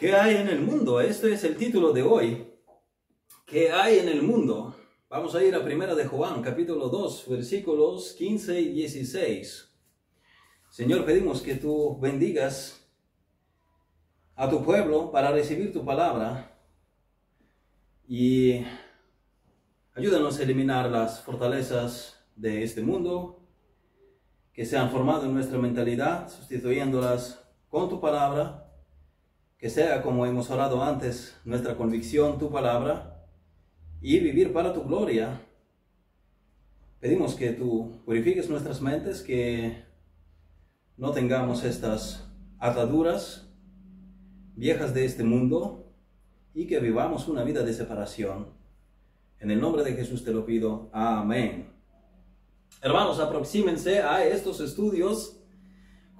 ¿Qué hay en el mundo? Este es el título de hoy. ¿Qué hay en el mundo? Vamos a ir a Primera de Juan, capítulo 2, versículos 15 y 16. Señor, pedimos que tú bendigas a tu pueblo para recibir tu palabra y ayúdanos a eliminar las fortalezas de este mundo que se han formado en nuestra mentalidad, sustituyéndolas con tu palabra que sea como hemos orado antes, nuestra convicción, tu palabra, y vivir para tu gloria. Pedimos que tú purifiques nuestras mentes, que no tengamos estas ataduras viejas de este mundo y que vivamos una vida de separación. En el nombre de Jesús te lo pido. Amén. Hermanos, aproxímense a estos estudios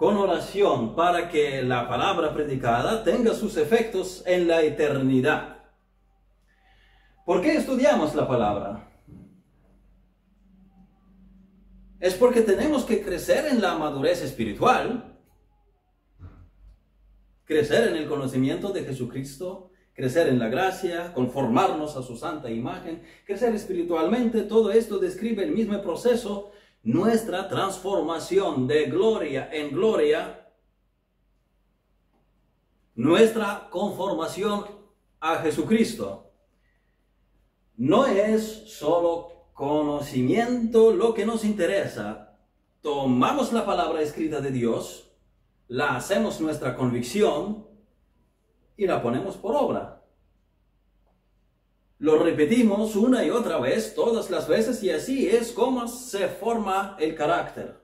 con oración para que la palabra predicada tenga sus efectos en la eternidad. ¿Por qué estudiamos la palabra? Es porque tenemos que crecer en la madurez espiritual, crecer en el conocimiento de Jesucristo, crecer en la gracia, conformarnos a su santa imagen, crecer espiritualmente. Todo esto describe el mismo proceso nuestra transformación de gloria en gloria, nuestra conformación a Jesucristo. No es solo conocimiento lo que nos interesa. Tomamos la palabra escrita de Dios, la hacemos nuestra convicción y la ponemos por obra. Lo repetimos una y otra vez, todas las veces, y así es como se forma el carácter.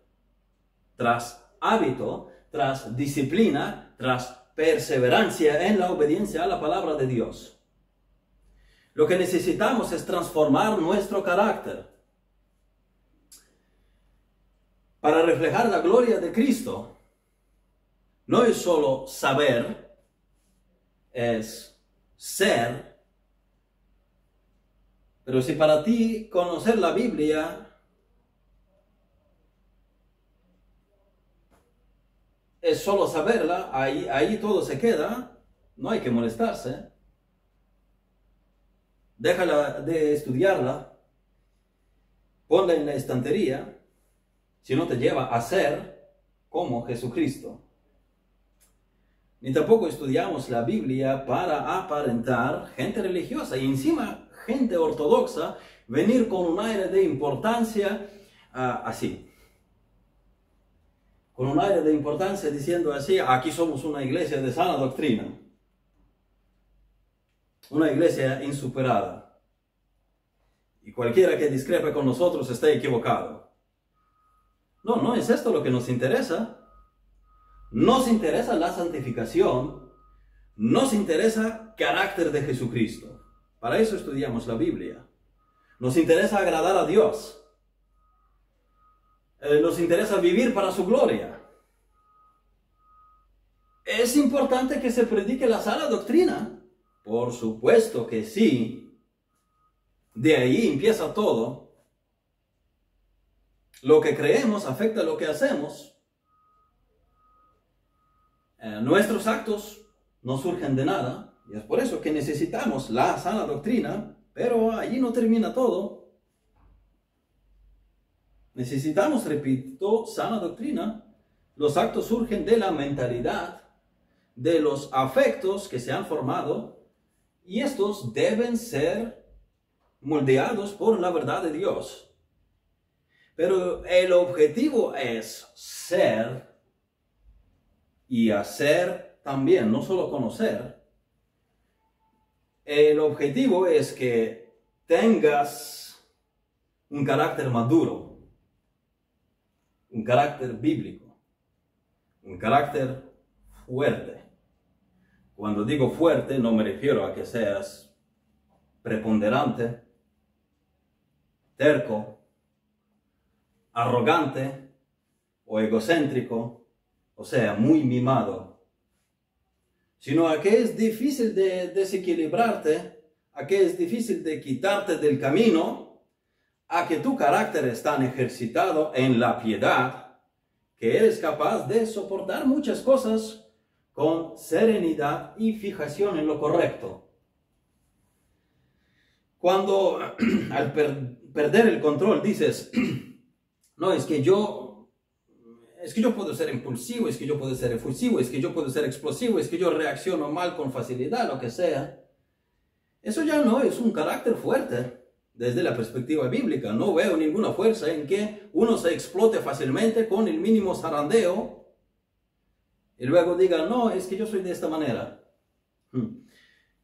Tras hábito, tras disciplina, tras perseverancia en la obediencia a la palabra de Dios. Lo que necesitamos es transformar nuestro carácter para reflejar la gloria de Cristo. No es solo saber, es ser pero si para ti conocer la Biblia es solo saberla, ahí, ahí todo se queda, no hay que molestarse. Déjala de estudiarla, ponla en la estantería, si no te lleva a ser como Jesucristo. Ni tampoco estudiamos la Biblia para aparentar gente religiosa y encima gente ortodoxa venir con un aire de importancia ah, así. Con un aire de importancia diciendo así, aquí somos una iglesia de sana doctrina. Una iglesia insuperada. Y cualquiera que discrepe con nosotros está equivocado. No, no es esto lo que nos interesa. Nos interesa la santificación. Nos interesa carácter de Jesucristo. Para eso estudiamos la Biblia. Nos interesa agradar a Dios. Eh, nos interesa vivir para su gloria. ¿Es importante que se predique la sana doctrina? Por supuesto que sí. De ahí empieza todo. Lo que creemos afecta lo que hacemos. Eh, nuestros actos no surgen de nada. Y es por eso que necesitamos la sana doctrina, pero allí no termina todo. Necesitamos, repito, sana doctrina. Los actos surgen de la mentalidad, de los afectos que se han formado, y estos deben ser moldeados por la verdad de Dios. Pero el objetivo es ser y hacer también, no solo conocer, el objetivo es que tengas un carácter maduro, un carácter bíblico, un carácter fuerte. Cuando digo fuerte no me refiero a que seas preponderante, terco, arrogante o egocéntrico, o sea, muy mimado sino a que es difícil de desequilibrarte, a que es difícil de quitarte del camino, a que tu carácter es tan ejercitado en la piedad, que eres capaz de soportar muchas cosas con serenidad y fijación en lo correcto. Cuando al perder el control dices, no, es que yo, es que yo puedo ser impulsivo, es que yo puedo ser efusivo, es que yo puedo ser explosivo, es que yo reacciono mal con facilidad, lo que sea. Eso ya no es un carácter fuerte desde la perspectiva bíblica. No veo ninguna fuerza en que uno se explote fácilmente con el mínimo zarandeo y luego diga, no, es que yo soy de esta manera. Hmm.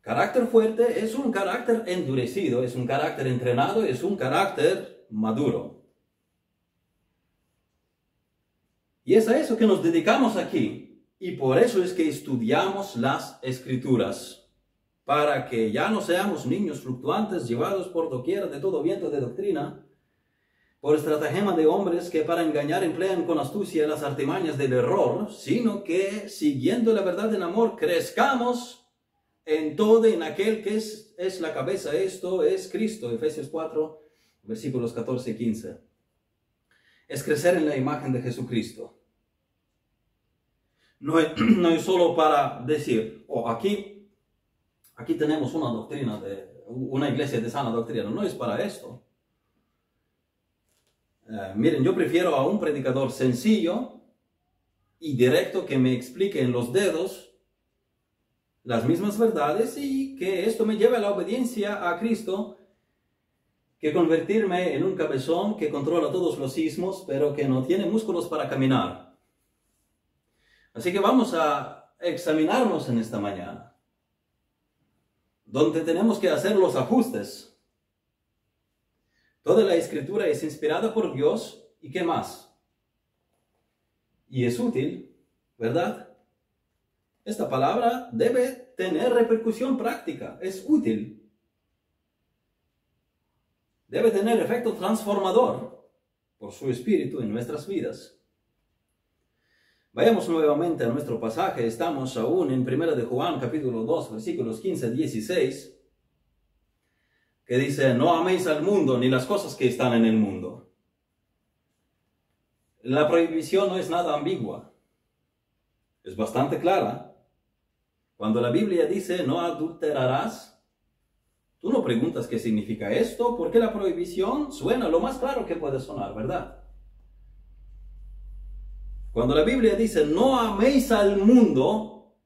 Carácter fuerte es un carácter endurecido, es un carácter entrenado, es un carácter maduro. Y es a eso que nos dedicamos aquí. Y por eso es que estudiamos las escrituras. Para que ya no seamos niños fluctuantes llevados por doquier de todo viento de doctrina, por estratagema de hombres que para engañar emplean con astucia las artimañas del error, sino que siguiendo la verdad en amor crezcamos en todo en aquel que es, es la cabeza. Esto es Cristo, Efesios 4, versículos 14 y 15. Es crecer en la imagen de Jesucristo. No es, no es solo para decir, oh, aquí, aquí tenemos una doctrina, de, una iglesia de sana doctrina. No es para esto eh, miren, yo prefiero a un predicador sencillo y directo que me explique en los dedos las mismas verdades y que esto me lleve a la obediencia a Cristo que convertirme en un cabezón que controla todos los sismos, pero que no tiene músculos para caminar. Así que vamos a examinarnos en esta mañana, donde tenemos que hacer los ajustes Toda la escritura es inspirada por Dios y qué más. Y es útil, ¿verdad? Esta palabra debe tener repercusión práctica, es útil. Debe tener efecto transformador por su espíritu en nuestras vidas. Vayamos nuevamente a nuestro pasaje, estamos aún en 1 de Juan capítulo 2 versículos 15 a 16 que dice, no améis al mundo ni las cosas que están en el mundo. La prohibición no es nada ambigua, es bastante clara. Cuando la Biblia dice, no adulterarás, tú no preguntas qué significa esto, porque la prohibición suena lo más claro que puede sonar, ¿verdad? Cuando la Biblia dice, no améis al mundo,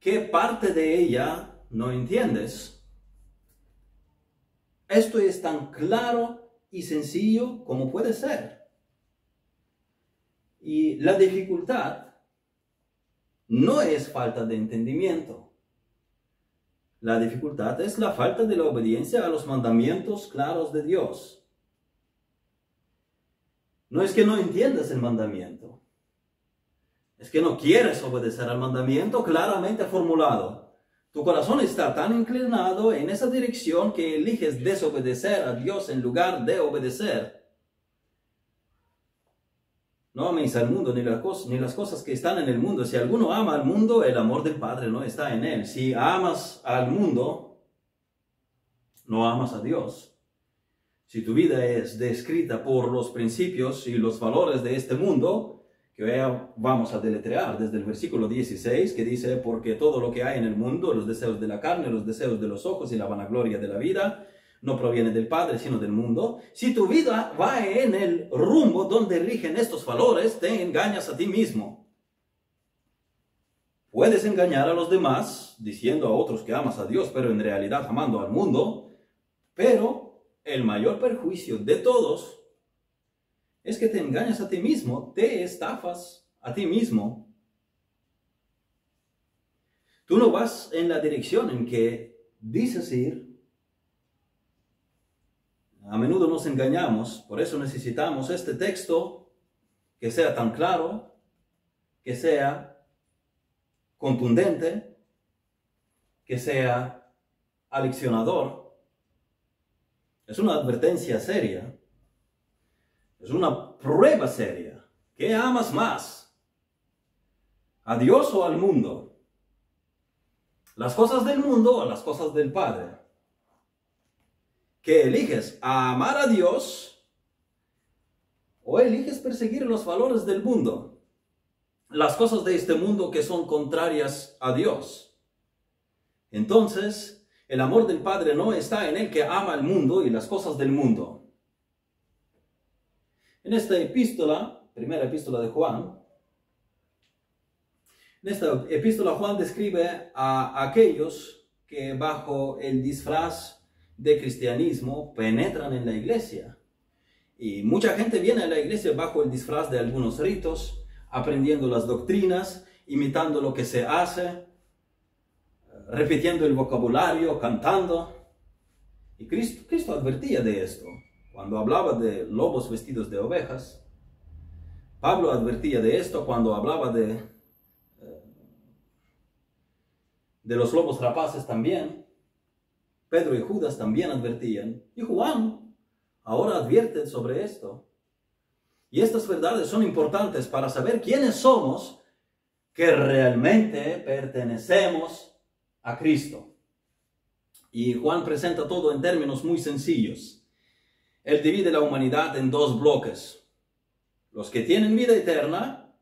¿qué parte de ella no entiendes? Esto es tan claro y sencillo como puede ser. Y la dificultad no es falta de entendimiento. La dificultad es la falta de la obediencia a los mandamientos claros de Dios. No es que no entiendas el mandamiento. Es que no quieres obedecer al mandamiento claramente formulado. Tu corazón está tan inclinado en esa dirección que eliges desobedecer a Dios en lugar de obedecer. No améis al mundo ni las, cosas, ni las cosas que están en el mundo. Si alguno ama al mundo, el amor del Padre no está en él. Si amas al mundo, no amas a Dios. Si tu vida es descrita por los principios y los valores de este mundo, que vamos a deletrear desde el versículo 16, que dice, porque todo lo que hay en el mundo, los deseos de la carne, los deseos de los ojos y la vanagloria de la vida, no proviene del Padre, sino del mundo. Si tu vida va en el rumbo donde rigen estos valores, te engañas a ti mismo. Puedes engañar a los demás diciendo a otros que amas a Dios, pero en realidad amando al mundo. Pero el mayor perjuicio de todos es que te engañas a ti mismo, te estafas a ti mismo. Tú no vas en la dirección en que dices ir. A menudo nos engañamos, por eso necesitamos este texto que sea tan claro, que sea contundente, que sea aleccionador. Es una advertencia seria es una prueba seria. ¿Qué amas más? ¿A Dios o al mundo? ¿Las cosas del mundo o las cosas del Padre? ¿Qué eliges? ¿A amar a Dios o eliges perseguir los valores del mundo? las cosas de este mundo que son contrarias a Dios. Entonces, el amor del Padre no está en el que ama el mundo y las cosas del mundo. En esta epístola, primera epístola de Juan, en esta epístola Juan describe a aquellos que bajo el disfraz de cristianismo penetran en la iglesia. Y mucha gente viene a la iglesia bajo el disfraz de algunos ritos, aprendiendo las doctrinas, imitando lo que se hace, repitiendo el vocabulario, cantando. Y Cristo, Cristo advertía de esto cuando hablaba de lobos vestidos de ovejas. Pablo advertía de esto cuando hablaba de, eh, de los lobos rapaces también. Pedro y Judas también advertían. Y Juan ahora advierte sobre esto. Y estas verdades son importantes para saber quiénes somos que realmente pertenecemos a Cristo. Y Juan presenta todo en términos muy sencillos. Él divide la humanidad en dos bloques. Los que tienen vida eterna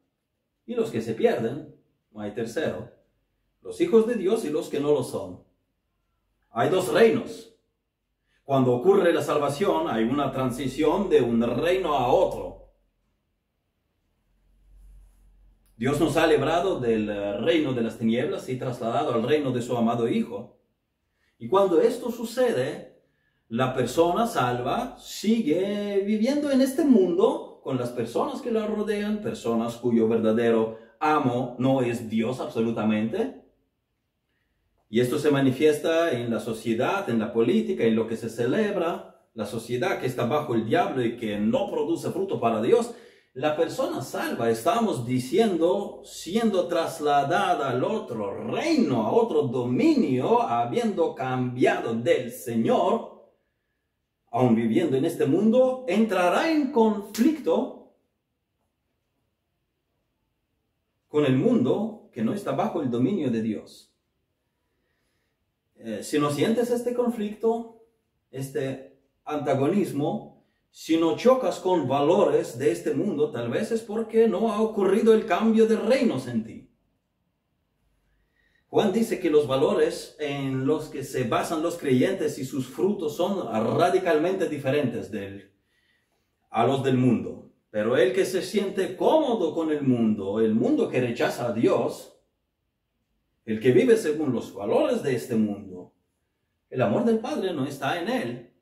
y los que se pierden. No hay tercero. Los hijos de Dios y los que no lo son. Hay dos reinos. Cuando ocurre la salvación hay una transición de un reino a otro. Dios nos ha librado del eh, reino de las tinieblas y trasladado al reino de su amado Hijo. Y cuando esto sucede, la persona salva sigue viviendo en este mundo con las personas que la rodean, personas cuyo verdadero amo no es Dios absolutamente. Y esto se manifiesta en la sociedad, en la política, en lo que se celebra. La sociedad que está bajo el diablo y que no produce fruto para Dios la persona salva, estamos diciendo, siendo trasladada al otro reino, a otro dominio, habiendo cambiado del Señor, aún viviendo en este mundo, entrará en conflicto con el mundo que no está bajo el dominio de Dios. Eh, si no sientes este conflicto, este antagonismo, si no chocas con valores de este mundo, tal vez es porque no ha ocurrido el cambio de reinos en ti. Juan dice que los valores en los que se basan los creyentes y sus frutos son radicalmente diferentes a los del mundo. Pero el que se siente cómodo con el mundo, el mundo que rechaza a Dios, el que vive según los valores de este mundo, el amor del Padre no está en él.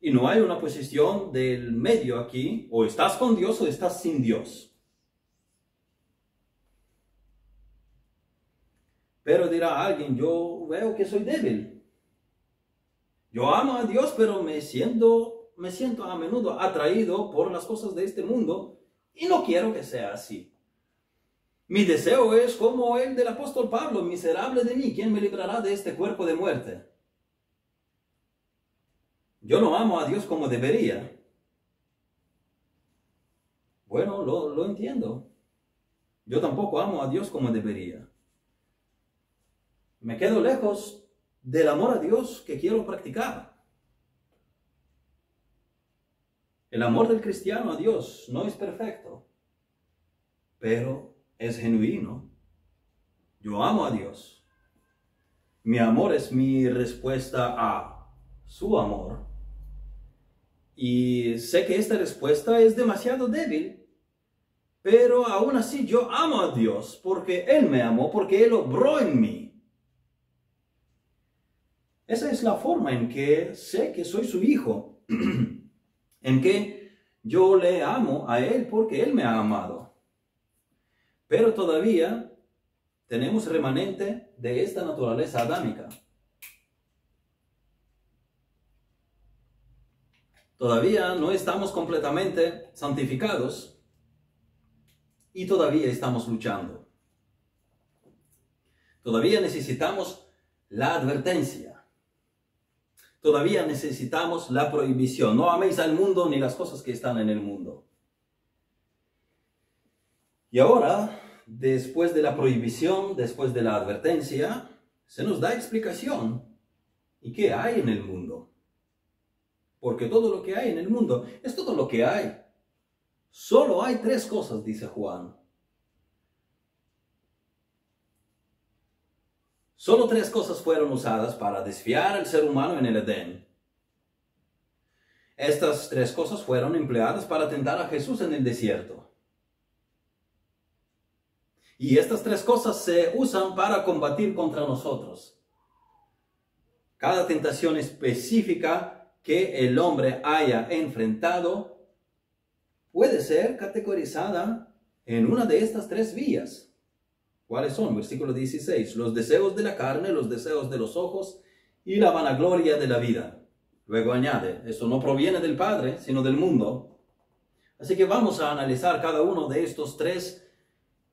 Y no hay una posición del medio aquí, o estás con Dios o estás sin Dios. Pero dirá alguien, yo veo que soy débil. Yo amo a Dios, pero me siento, me siento a menudo atraído por las cosas de este mundo y no quiero que sea así. Mi deseo es como el del apóstol Pablo, miserable de mí, ¿quién me librará de este cuerpo de muerte? Yo no amo a Dios como debería. Bueno, lo, entiendo. Yo tampoco amo a Dios como debería. Me quedo lejos del amor a Dios que quiero practicar. El amor del cristiano a Dios no es perfecto, pero es genuino. Yo amo a Dios. Mi amor es mi respuesta a su amor. Y sé que esta respuesta es demasiado débil, pero aún así yo amo a Dios porque Él me amó, porque Él obró en mí. Esa es la forma en que sé que soy su hijo, en que yo le amo a Él porque Él me ha amado. Pero todavía tenemos remanente de esta naturaleza adámica. Todavía no estamos completamente santificados y todavía estamos luchando. Todavía necesitamos la advertencia. Todavía necesitamos la prohibición. No améis al mundo ni las cosas que están en el mundo. Y ahora, después de la prohibición, después de la advertencia, se nos da explicación. ¿Y qué hay en el mundo? porque todo lo que hay en el mundo es todo lo que hay. Solo hay tres cosas, dice Juan. Solo tres cosas fueron usadas para desviar al ser humano en el Edén. Estas tres cosas fueron empleadas para tentar a Jesús en el desierto. Y estas tres cosas se usan para combatir contra nosotros. Cada tentación específica que el hombre haya enfrentado puede ser categorizada en una de estas tres vías. ¿Cuáles son? Versículo 16. Los deseos de la carne, los deseos de los ojos y la vanagloria de la vida. Luego añade, eso no proviene del Padre, sino del mundo. Así que vamos a analizar cada uno de estos tres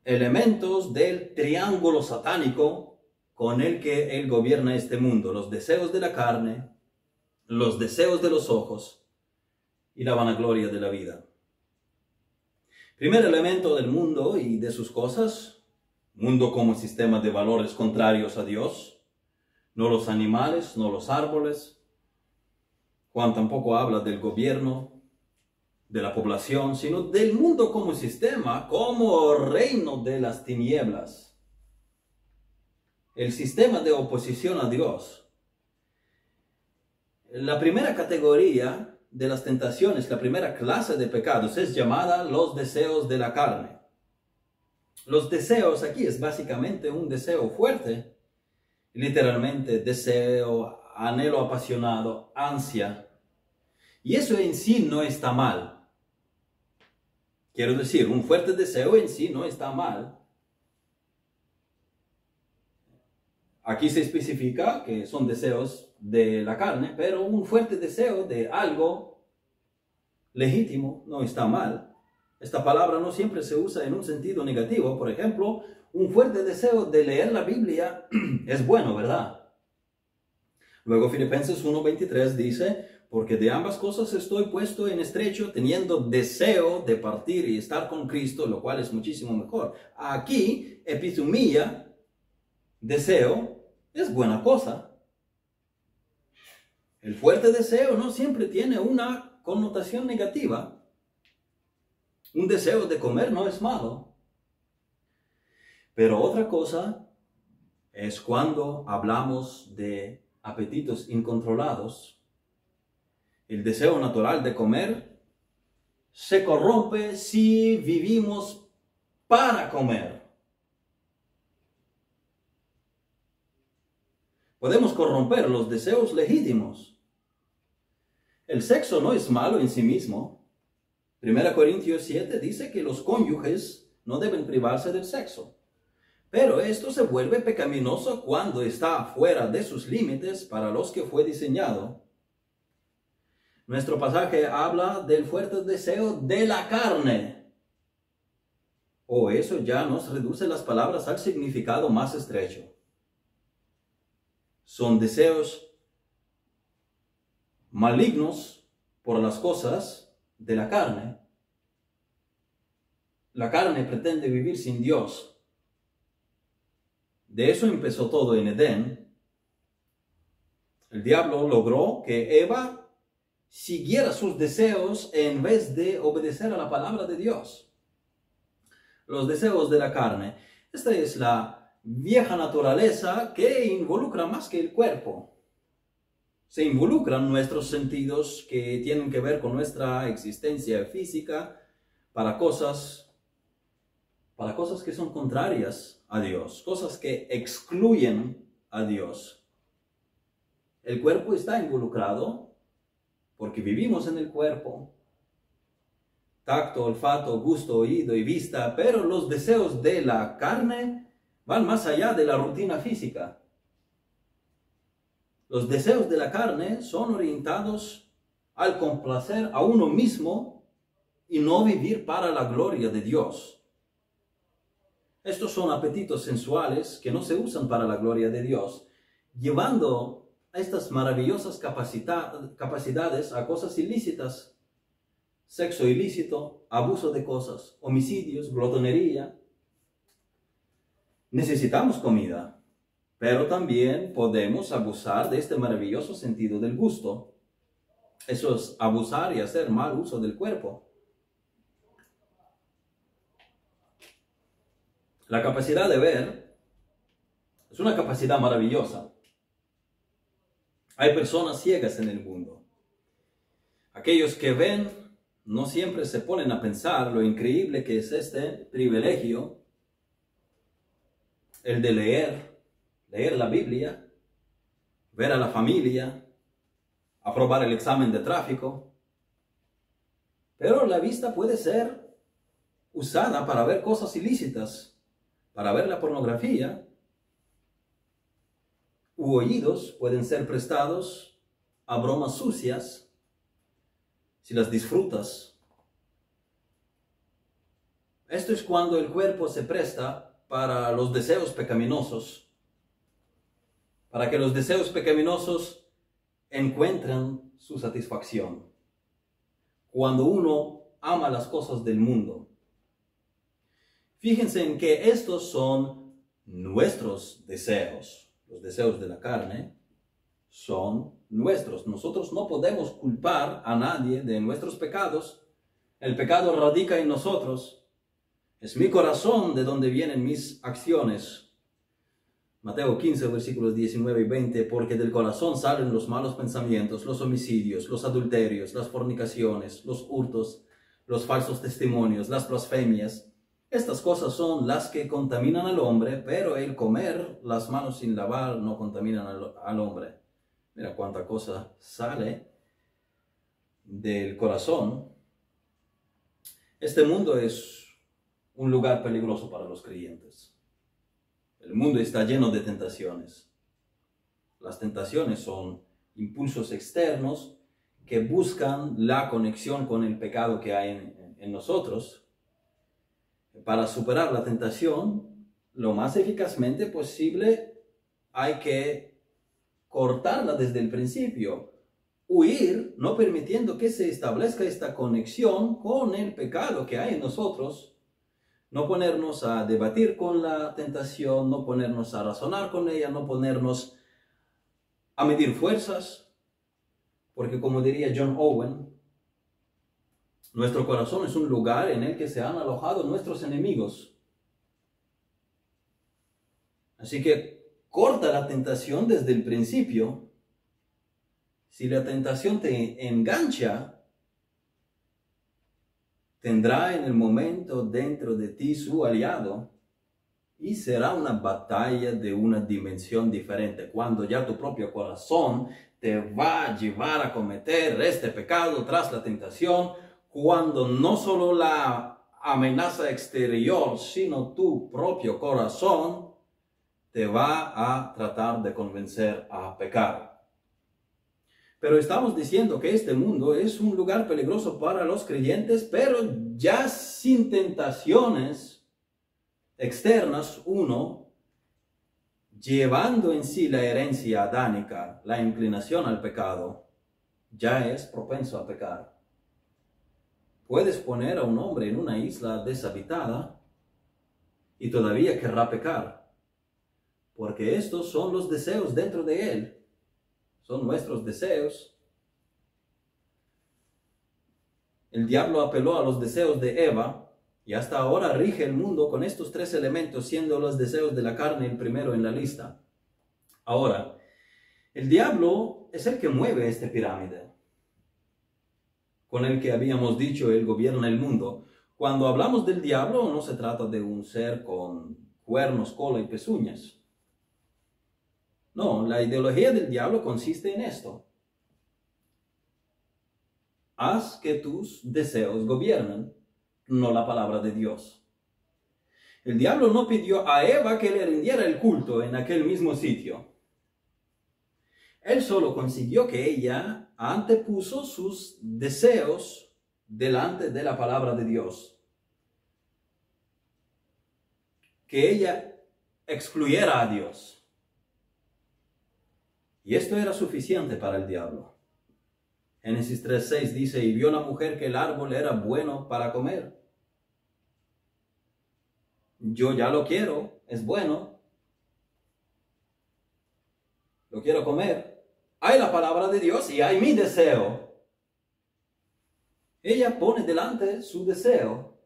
elementos del triángulo satánico con el que él gobierna este mundo. Los deseos de la carne, los deseos de los ojos y la vanagloria de la vida. Primer elemento del mundo y de sus cosas, mundo como sistema de valores contrarios a Dios, no los animales, no los árboles. Juan tampoco habla del gobierno, de la población, sino del mundo como sistema, como reino de las tinieblas. El sistema de oposición a Dios. La primera categoría de las tentaciones, la primera clase de pecados es llamada los deseos de la carne. Los deseos aquí es básicamente un deseo fuerte, literalmente deseo, anhelo apasionado, ansia. Y eso en sí no está mal. Quiero decir, un fuerte deseo en sí no está mal. Aquí se especifica que son deseos de la carne, pero un fuerte deseo de algo legítimo no está mal. Esta palabra no siempre se usa en un sentido negativo. Por ejemplo, un fuerte deseo de leer la Biblia es bueno, ¿verdad? Luego Filipenses 1.23 dice, porque de ambas cosas estoy puesto en estrecho, teniendo deseo de partir y estar con Cristo, lo cual es muchísimo mejor. Aquí, epitomía, deseo, es buena cosa. El fuerte deseo no siempre tiene una connotación negativa. Un deseo de comer no es malo. Pero otra cosa es cuando hablamos de apetitos incontrolados. El deseo natural de comer se corrompe si vivimos para comer. Podemos corromper los deseos legítimos. El sexo no es malo en sí mismo. 1 Corintios 7 dice que los cónyuges no deben privarse del sexo. Pero esto se vuelve pecaminoso cuando está fuera de sus límites para los que fue diseñado. Nuestro pasaje habla del fuerte deseo de la carne. O eso ya nos reduce las palabras al significado más estrecho. Son deseos malignos por las cosas de la carne. La carne pretende vivir sin Dios. De eso empezó todo en Edén. El diablo logró que Eva siguiera sus deseos en vez de obedecer a la palabra de Dios. Los deseos de la carne. Esta es la vieja naturaleza que involucra más que el cuerpo se involucran nuestros sentidos que tienen que ver con nuestra existencia física para cosas, para cosas que son contrarias a Dios, cosas que excluyen a Dios. El cuerpo está involucrado porque vivimos en el cuerpo. Tacto, olfato, gusto, oído y vista, pero los deseos de la carne van más allá de la rutina física. Los deseos de la carne son orientados al complacer a uno mismo y no vivir para la gloria de Dios. Estos son apetitos sensuales que no se usan para la gloria de Dios, llevando estas maravillosas capacidades a cosas ilícitas, sexo ilícito, abuso de cosas, homicidios, glotonería. Necesitamos comida, pero también podemos abusar de este maravilloso sentido del gusto. Eso es abusar y hacer mal uso del cuerpo. La capacidad de ver es una capacidad maravillosa hay personas ciegas en el mundo. Aquellos que ven no siempre se ponen a pensar lo increíble que es este privilegio, el de leer, leer la Biblia, ver a la familia, aprobar el examen de tráfico. Pero la vista puede ser usada para ver cosas ilícitas, para ver la pornografía, u oídos pueden ser prestados a bromas sucias si las disfrutas. Esto es cuando el cuerpo se presta para los deseos pecaminosos, para que los deseos pecaminosos encuentren su satisfacción. Cuando uno ama las cosas del mundo. Fíjense en que estos son nuestros deseos. Los deseos de la carne son nuestros. Nosotros no podemos culpar a nadie de nuestros pecados. El pecado radica en nosotros. Es mi corazón de donde vienen mis acciones. Mateo 15, versículos 19 y 20, porque del corazón salen los malos pensamientos, los homicidios, los adulterios, las fornicaciones, los hurtos, los falsos testimonios, las blasfemias. Estas cosas son las que contaminan al hombre, pero el comer las manos sin lavar no contaminan al, hombre. Mira cuánta cosa sale del corazón. Este mundo es un lugar peligroso para los creyentes. El mundo está lleno de tentaciones. Las tentaciones son impulsos externos que buscan la conexión con el pecado que hay en, nosotros. Para superar la tentación, lo más eficazmente posible, hay que cortarla desde el principio. Huir, no permitiendo que se establezca esta conexión con el pecado que hay en nosotros no ponernos a debatir con la tentación, no ponernos a razonar con ella, no ponernos a medir fuerzas, porque como diría John Owen, nuestro corazón es un lugar en el que se han alojado nuestros enemigos. Así que corta la tentación desde el principio. Si la tentación te engancha, tendrá en el momento dentro de ti su aliado y será una batalla de una dimensión diferente, cuando ya tu propio corazón te va a llevar a cometer este pecado tras la tentación, cuando no solo la amenaza exterior, sino tu propio corazón te va a tratar de convencer a pecar. Pero estamos diciendo que este mundo es un lugar peligroso para los creyentes, pero ya sin tentaciones externas, uno, llevando en sí la herencia adánica, la inclinación al pecado, ya es propenso a pecar. Puedes poner a un hombre en una isla deshabitada y todavía querrá pecar, porque estos son los deseos dentro de él son nuestros deseos. El diablo apeló a los deseos de Eva y hasta ahora rige el mundo con estos tres elementos, siendo los deseos de la carne el primero en la lista. Ahora, el diablo es el que mueve esta pirámide, con el que habíamos dicho él gobierna el mundo. Cuando hablamos del diablo no se trata de un ser con cuernos, cola y pezuñas. No, la ideología del diablo consiste en esto. Haz que tus deseos gobiernen, no la palabra de Dios. El diablo no pidió a Eva que le rindiera el culto en aquel mismo sitio. Él solo consiguió que ella antepuso sus deseos delante de la palabra de Dios. Que ella excluyera a Dios. Y esto era suficiente para el diablo. Génesis 3.6 dice, y vio la mujer que el árbol era bueno para comer. Yo ya lo quiero, es bueno. Lo quiero comer. Hay la palabra de Dios y hay mi deseo. Ella pone delante su deseo.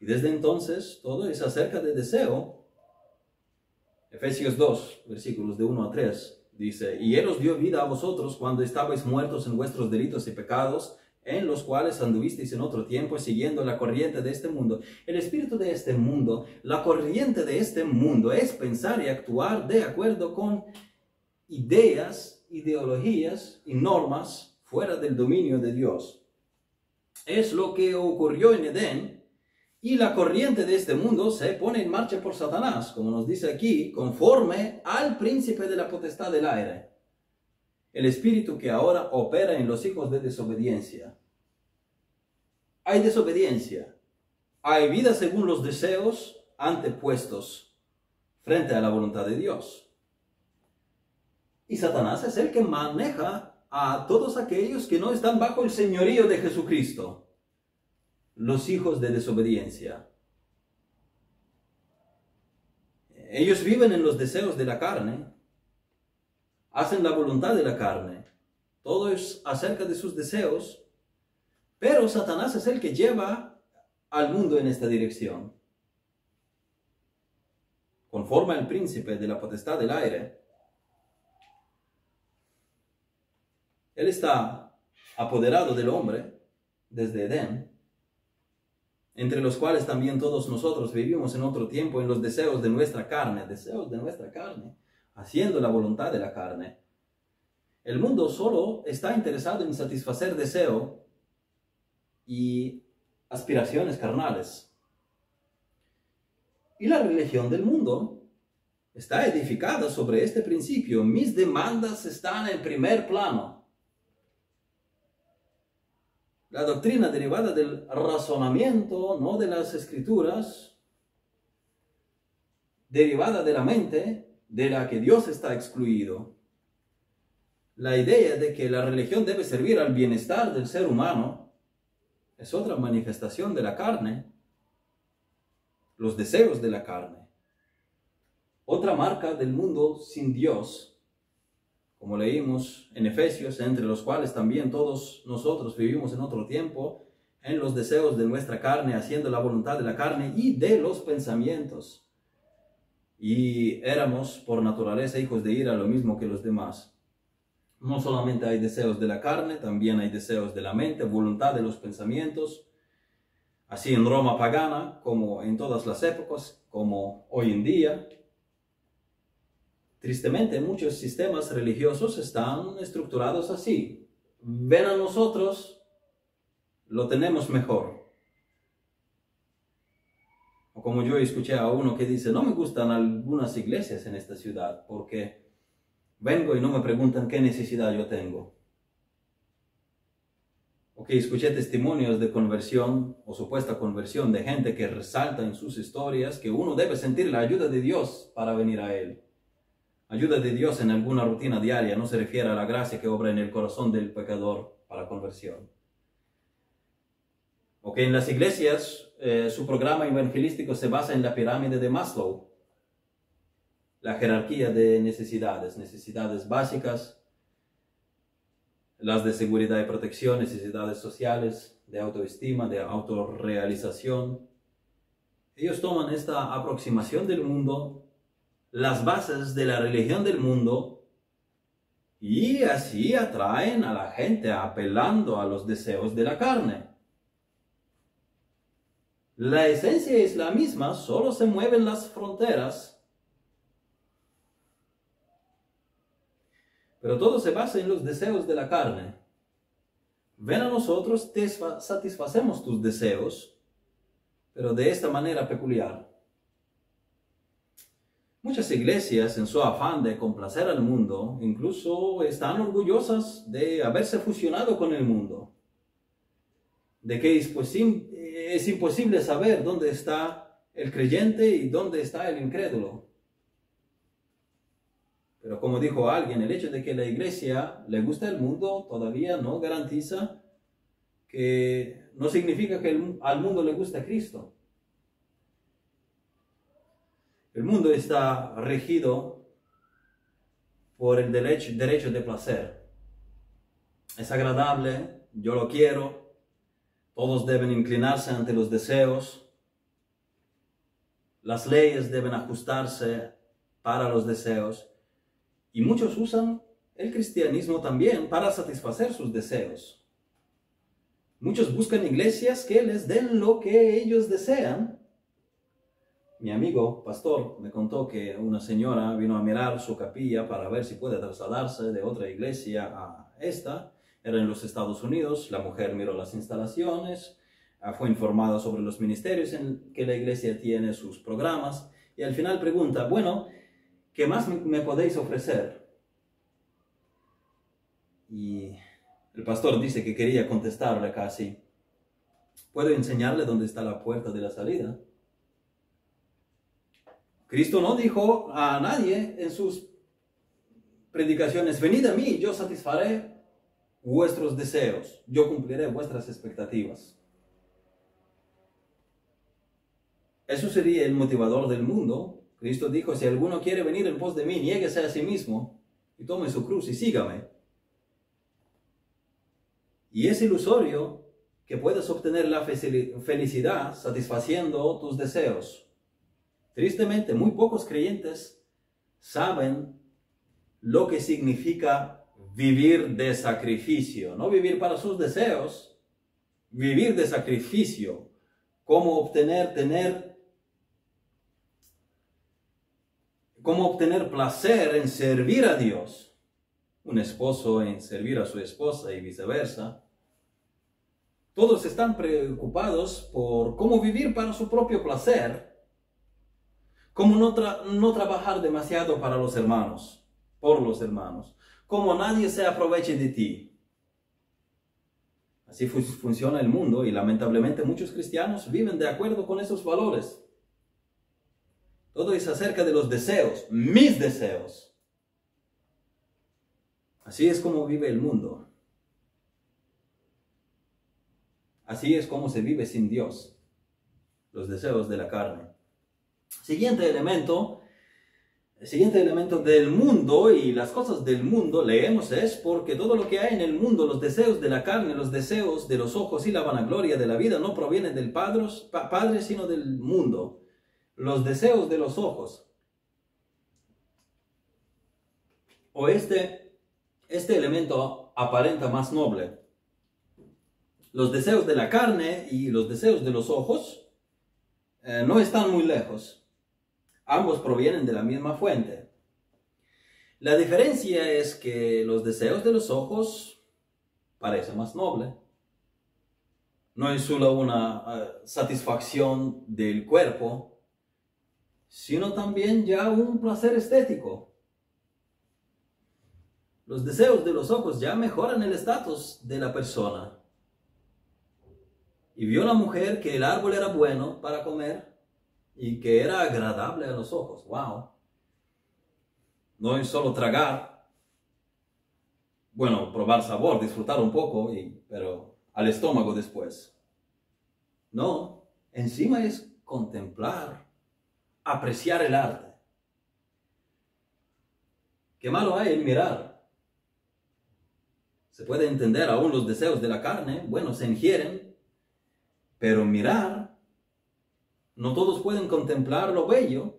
Y desde entonces todo es acerca de deseo. Efesios 2, versículos de 1 a 3, dice, y Él os dio vida a vosotros cuando estabais muertos en vuestros delitos y pecados, en los cuales anduvisteis en otro tiempo siguiendo la corriente de este mundo. El espíritu de este mundo, la corriente de este mundo es pensar y actuar de acuerdo con ideas, ideologías y normas fuera del dominio de Dios. Es lo que ocurrió en Edén y la corriente de este mundo se pone en marcha por Satanás, como nos dice aquí, conforme al príncipe de la potestad del aire el espíritu que ahora opera en los hijos de desobediencia. Hay desobediencia, hay vida según los deseos antepuestos frente a la voluntad de Dios. Y Satanás es el que maneja a todos aquellos que no están bajo el señorío de Jesucristo, los hijos de desobediencia. Ellos viven en los deseos de la carne, hacen la voluntad de la carne. Todo es acerca de sus deseos, pero Satanás es el que lleva al mundo en esta dirección. Conforme al príncipe de la potestad del aire, él está apoderado del hombre desde Edén, entre los cuales también todos nosotros vivimos en otro tiempo en los deseos de nuestra carne, deseos de nuestra carne haciendo la voluntad de la carne. El mundo solo está interesado en satisfacer deseo y aspiraciones carnales. Y la religión del mundo está edificada sobre este principio. Mis demandas están en primer plano. La doctrina derivada del razonamiento, no de las escrituras, derivada de la mente, de la que Dios está excluido. La idea de que la religión debe servir al bienestar del ser humano es otra manifestación de la carne, los deseos de la carne. Otra marca del mundo sin Dios, como leímos en Efesios, entre los cuales también todos nosotros vivimos en otro tiempo, en los deseos de nuestra carne, haciendo la voluntad de la carne y de los pensamientos y éramos por naturaleza hijos de ira lo mismo que los demás. No solamente hay deseos de la carne, también hay deseos de la mente, voluntad de los pensamientos. Así en Roma pagana, como en todas las épocas, como hoy en día. Tristemente, muchos sistemas religiosos están estructurados así. Ven a nosotros, lo tenemos mejor. O como yo escuché a uno que dice, no me gustan algunas iglesias en esta ciudad porque vengo y no me preguntan qué necesidad yo tengo. O que escuché testimonios de conversión o supuesta conversión de gente que resalta en sus historias que uno debe sentir la ayuda de Dios para venir a Él. Ayuda de Dios en alguna rutina diaria no se refiere a la gracia que obra en el corazón del pecador para conversión. O que en las iglesias eh, su programa evangelístico se basa en la pirámide de Maslow, la jerarquía de necesidades, necesidades básicas, las de seguridad y protección, necesidades sociales, de autoestima, de autorrealización. Ellos toman esta aproximación del mundo, las bases de la religión del mundo, y así atraen a la gente apelando a los deseos de la carne. La esencia es la misma, solo se mueven las fronteras. Pero todo se basa en los deseos de la carne. Ven a nosotros, te satisfacemos tus deseos, pero de esta manera peculiar. Muchas iglesias, en su afán de complacer al mundo, incluso están orgullosas de haberse fusionado con el mundo, de que es imposible saber dónde está el creyente y dónde está el incrédulo. Pero como dijo alguien, el hecho de que la iglesia le gusta el mundo todavía no garantiza que no significa que al mundo le gusta Cristo. El mundo está regido por el derecho, derecho de placer. Es agradable, yo lo quiero, todos deben inclinarse ante los deseos, las leyes deben ajustarse para los deseos y muchos usan el cristianismo también para satisfacer sus deseos. Muchos buscan iglesias que les den lo que ellos desean. Mi amigo pastor me contó que una señora vino a mirar su capilla para ver si puede trasladarse de otra iglesia a esta. Era en los Estados Unidos. La mujer miró las instalaciones, ah, fue informada sobre los ministerios en que la iglesia tiene sus programas y al final pregunta, bueno, ¿qué más me podéis ofrecer? Y el pastor dice que quería contestarle casi, ¿puedo enseñarle dónde está la puerta de la salida? Cristo no dijo a nadie en sus predicaciones, venid a mí, yo satisfaré vuestros deseos, yo cumpliré vuestras expectativas. Eso sería el motivador del mundo. Cristo dijo, si alguno quiere venir en pos de mí, niéguese a sí mismo y tome su cruz y sígame. Y es ilusorio que puedas obtener la felicidad satisfaciendo tus deseos. Tristemente, muy pocos creyentes saben lo que significa vivir de sacrificio, no vivir para sus deseos, vivir de sacrificio, cómo obtener, tener, cómo obtener placer en servir a Dios un esposo en servir a su esposa y viceversa. Todos están preocupados por cómo vivir para su propio placer, cómo no, trabajar demasiado para los hermanos, por los hermanos, cómo nadie se aproveche de ti. Así funciona el mundo y lamentablemente muchos cristianos viven de acuerdo con esos valores. Todo es acerca de los deseos, mis deseos. Así es como vive el mundo. Así es como se vive sin Dios. Los deseos de la carne. Siguiente elemento. El siguiente elemento del mundo y las cosas del mundo, leemos, es porque todo lo que hay en el mundo, los deseos de la carne, los deseos de los ojos y la vanagloria de la vida, no provienen del padre sino del mundo. Los deseos de los ojos. O este este elemento aparenta más noble. Los deseos de la carne y los deseos de los ojos eh, no están muy lejos. Ambos provienen de la misma fuente. La diferencia es que los deseos de los ojos parecen más noble. No es solo una eh, satisfacción del cuerpo, sino también ya un placer estético. Los deseos de los ojos ya mejoran el estatus de la persona. Y vio la mujer que el árbol era bueno para comer y que era agradable a los ojos. ¡Wow! No es solo tragar, bueno, probar sabor, disfrutar un poco, y, pero al estómago después. No, encima es contemplar, apreciar el arte. Qué malo hay en mirar se puede entender aún los deseos de la carne, bueno, se ingieren, pero mirar, no todos pueden contemplar lo bello.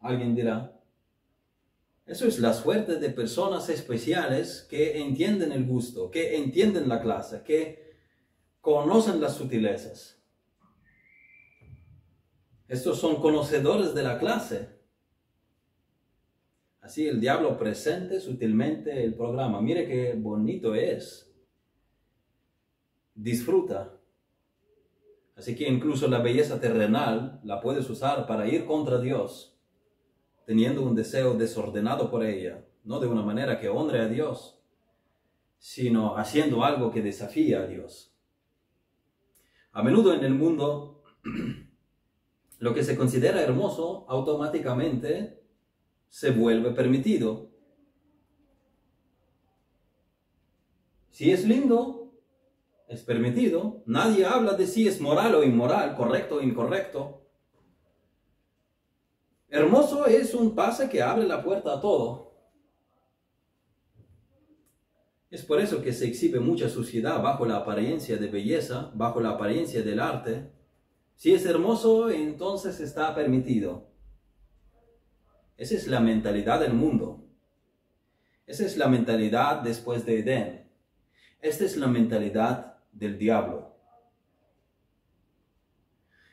Alguien dirá, eso es la suerte de personas especiales que entienden el gusto, que entienden la clase, que conocen las sutilezas. Estos son conocedores de la clase. Así el diablo presente sutilmente el programa. Mire qué bonito es. Disfruta. Así que incluso la belleza terrenal la puedes usar para ir contra Dios, teniendo un deseo desordenado por ella, no de una manera que honre a Dios, sino haciendo algo que desafía a Dios. A menudo en el mundo, lo que se considera hermoso automáticamente se vuelve permitido. Si es lindo, es permitido. Nadie habla de si es moral o inmoral, correcto o incorrecto. Hermoso es un pase que abre la puerta a todo. Es por eso que se exhibe mucha suciedad bajo la apariencia de belleza, bajo la apariencia del arte, Si es hermoso, entonces está permitido. Esa es la mentalidad del mundo. Esa es la mentalidad después de Edén. Esta es la mentalidad del diablo.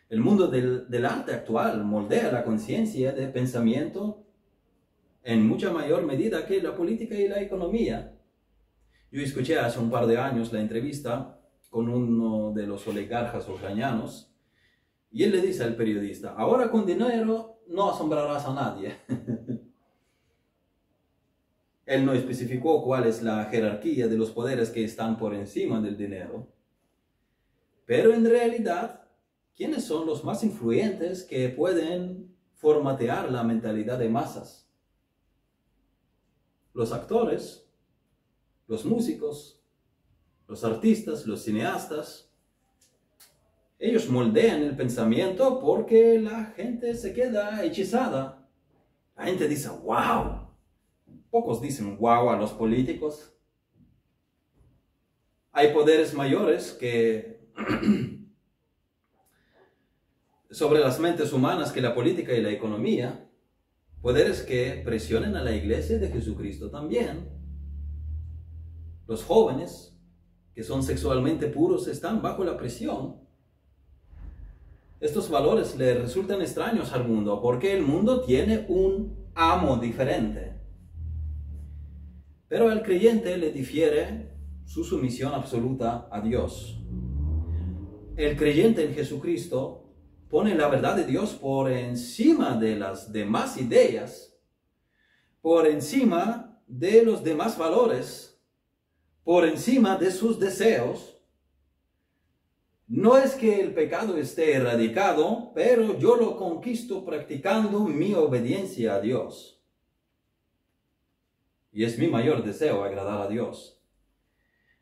El mundo del, arte actual moldea la conciencia de pensamiento en mucha mayor medida que la política y la economía. Yo escuché hace un par de años la entrevista con uno de los oligarcas ucranianos y él le dice al periodista, ahora con dinero no asombrarás a nadie. él no especificó cuál es la jerarquía de los poderes que están por encima del dinero. Pero en realidad, ¿quiénes son los más influyentes que pueden formatear la mentalidad de masas? Los actores, los músicos, los artistas, los cineastas, ellos moldean el pensamiento porque la gente se queda hechizada. La gente dice, wow. Pocos dicen wow a los políticos. Hay poderes mayores que sobre las mentes humanas que la política y la economía. Poderes que presionen a la iglesia de Jesucristo también. Los jóvenes que son sexualmente puros están bajo la presión. Estos valores le resultan extraños al mundo porque el mundo tiene un amo diferente. Pero al creyente le difiere su sumisión absoluta a Dios. El creyente en Jesucristo pone la verdad de Dios por encima de las demás ideas, por encima de los demás valores por encima de sus deseos. No es que el pecado esté erradicado, pero yo lo conquisto practicando mi obediencia a Dios. Y es mi mayor deseo agradar a Dios.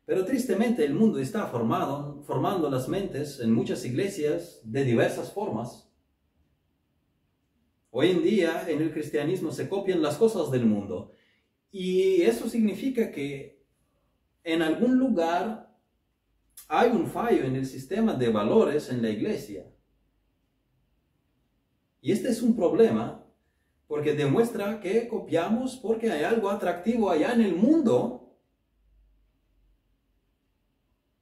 Pero tristemente el mundo está formado, formando las mentes en muchas iglesias de diversas formas. Hoy en día en el cristianismo se copian las cosas del mundo. Y eso significa que en algún lugar hay un fallo en el sistema de valores en la iglesia. Y este es un problema porque demuestra que copiamos porque hay algo atractivo allá en el mundo.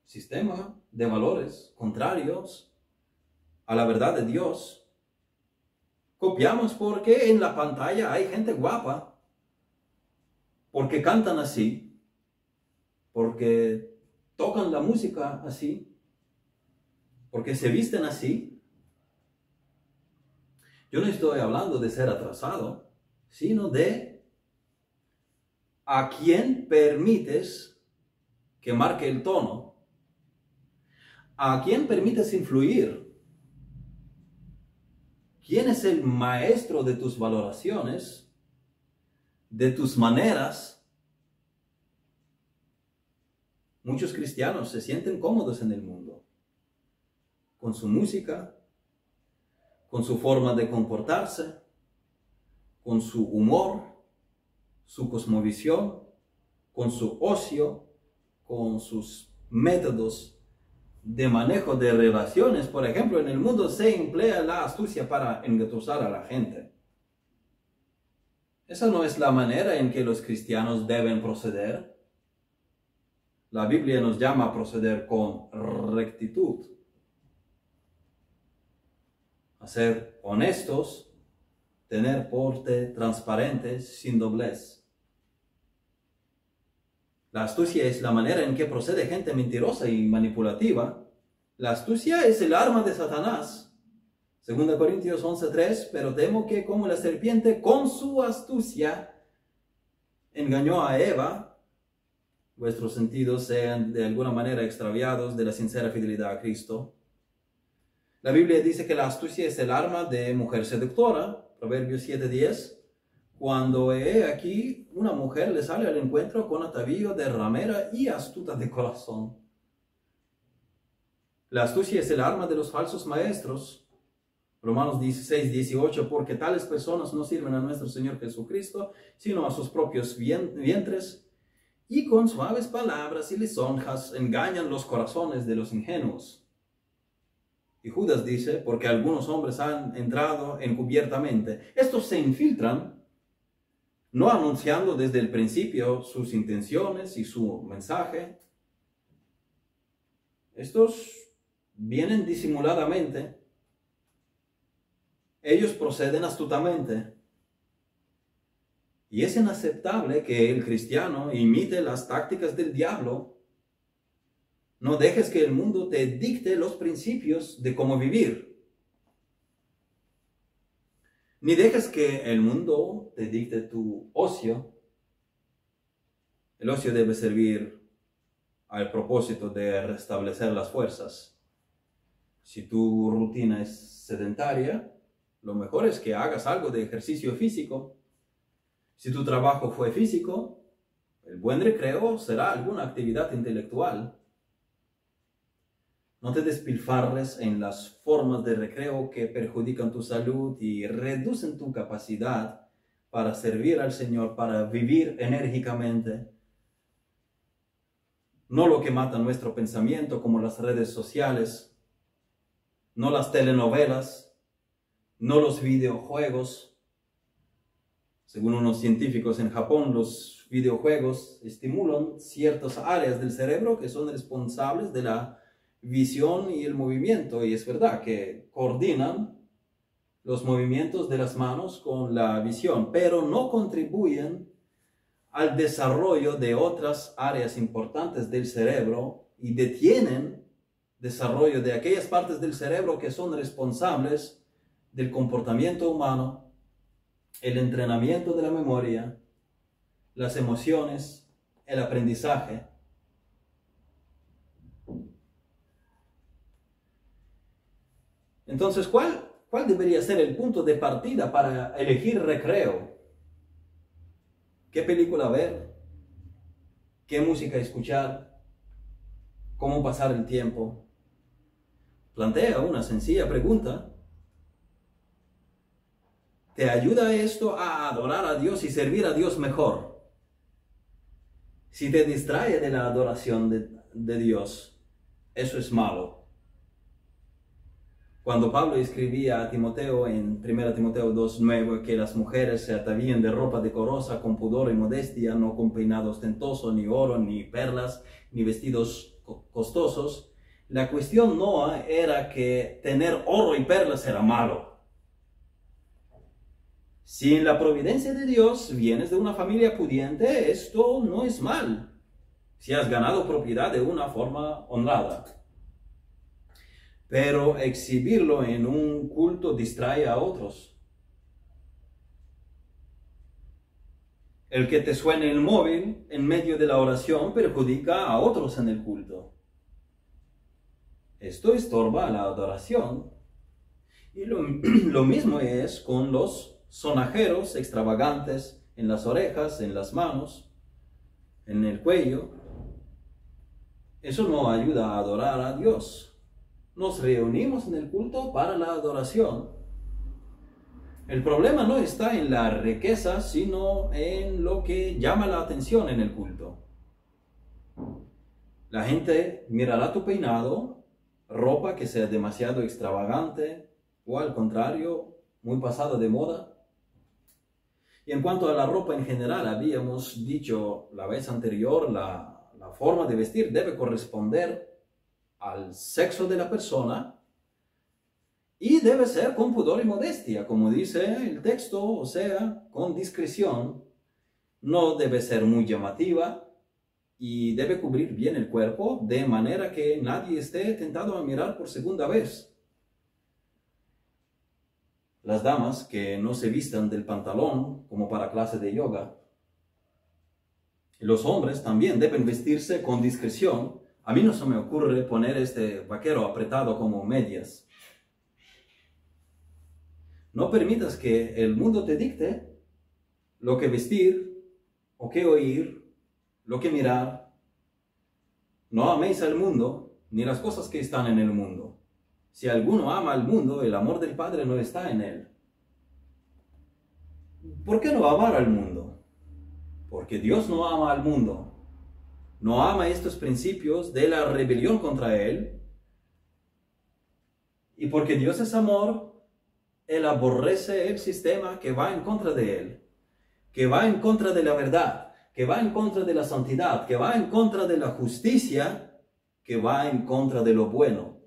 Sistema de valores contrarios a la verdad de Dios. Copiamos porque en la pantalla hay gente guapa, porque cantan así, porque tocan la música así, porque se visten así. Yo no estoy hablando de ser atrasado, sino de a quién permites que marque el tono, a quién permites influir, quién es el maestro de tus valoraciones, de tus maneras, Muchos cristianos se sienten cómodos en el mundo, con su música, con su forma de comportarse, con su humor, su cosmovisión, con su ocio, con sus métodos de manejo de relaciones. Por ejemplo, en el mundo se emplea la astucia para engatusar a la gente. Esa no es la manera en que los cristianos deben proceder. La Biblia nos llama a proceder con rectitud, a honestos, tener porte transparente, sin doblez. La astucia es la manera en que procede gente mentirosa y manipulativa. La astucia es el arma de Satanás. 2 Corintios 11:3, pero temo que como la serpiente con su astucia engañó a Eva, vuestros sentidos sean de alguna manera extraviados de la sincera fidelidad a Cristo. La Biblia dice que la astucia es el arma de mujer seductora, Proverbios 7:10, cuando he aquí una mujer le sale al encuentro con atavío de ramera y astuta de corazón. La astucia es el arma de los falsos maestros. Romanos 16, 18, porque tales personas no sirven a nuestro Señor Jesucristo, sino a sus propios vientres y con suaves palabras y lisonjas engañan los corazones de los ingenuos. Y Judas dice, porque algunos hombres han entrado encubiertamente. Estos se infiltran, no anunciando desde el principio sus intenciones y su mensaje. Estos vienen disimuladamente. Ellos proceden astutamente. Y es inaceptable que el cristiano imite las tácticas del diablo no dejes que el mundo te dicte los principios de cómo vivir. Ni dejes que el mundo te dicte tu ocio. El ocio debe servir al propósito de restablecer las fuerzas. Si tu rutina es sedentaria, lo mejor es que hagas algo de ejercicio físico. Si tu trabajo fue físico, el buen recreo será alguna actividad intelectual. No te despilfarres en las formas de recreo que perjudican tu salud y reducen tu capacidad para servir al Señor, para vivir enérgicamente. No lo que mata nuestro pensamiento como las redes sociales, no las telenovelas, no los videojuegos. Según unos científicos en Japón, los videojuegos estimulan ciertas áreas del cerebro que son responsables de la visión y el movimiento, y es verdad que coordinan los movimientos de las manos con la visión, pero no contribuyen al desarrollo de otras áreas importantes del cerebro y detienen desarrollo de aquellas partes del cerebro que son responsables del comportamiento humano, el entrenamiento de la memoria, las emociones, el aprendizaje Entonces, ¿cuál, ¿cuál debería ser el punto de partida para elegir recreo? ¿Qué película ver? ¿Qué música escuchar? ¿Cómo pasar el tiempo? Plantea una sencilla pregunta. ¿Te ayuda esto a adorar a Dios y servir a Dios mejor? Si te distrae de la adoración de, de Dios, eso es malo. Cuando Pablo escribía a Timoteo en 1 Timoteo 2.9 que las mujeres se atavían de ropa decorosa, con pudor y modestia, no con peinado ostentoso, ni oro, ni perlas, ni vestidos costosos, la cuestión no era que tener oro y perlas era malo. Si en la providencia de Dios vienes de una familia pudiente, esto no es mal. Si has ganado propiedad de una forma honrada pero exhibirlo en un culto distrae a otros. El que te suene el móvil en medio de la oración perjudica a otros en el culto. Esto estorba la adoración. Y lo, lo mismo es con los sonajeros extravagantes en las orejas, en las manos, en el cuello. Eso no ayuda a adorar a Dios nos reunimos en el culto para la adoración. El problema no está en la riqueza, sino en lo que llama la atención en el culto. La gente mirará tu peinado, ropa que sea demasiado extravagante o al contrario, muy pasada de moda. Y en cuanto a la ropa en general, habíamos dicho la vez anterior, la, forma de vestir debe corresponder al sexo de la persona y debe ser con pudor y modestia, como dice el texto, o sea, con discreción. No debe ser muy llamativa y debe cubrir bien el cuerpo de manera que nadie esté tentado a mirar por segunda vez. Las damas que no se vistan del pantalón como para clase de yoga. Los hombres también deben vestirse con discreción a mí no se me ocurre poner este vaquero apretado como medias. No permitas que el mundo te dicte lo que vestir, o qué oír, lo que mirar. No améis al mundo, ni las cosas que están en el mundo. Si alguno ama al mundo, el amor del Padre no está en él. ¿Por qué no amar al mundo? Porque Dios no ama al mundo, no ama estos principios de la rebelión contra Él porque Dios es amor, Él aborrece el sistema que va en contra de Él, que va en contra de la verdad, que va en contra de la santidad, que va en contra de la justicia, que va en contra de lo bueno.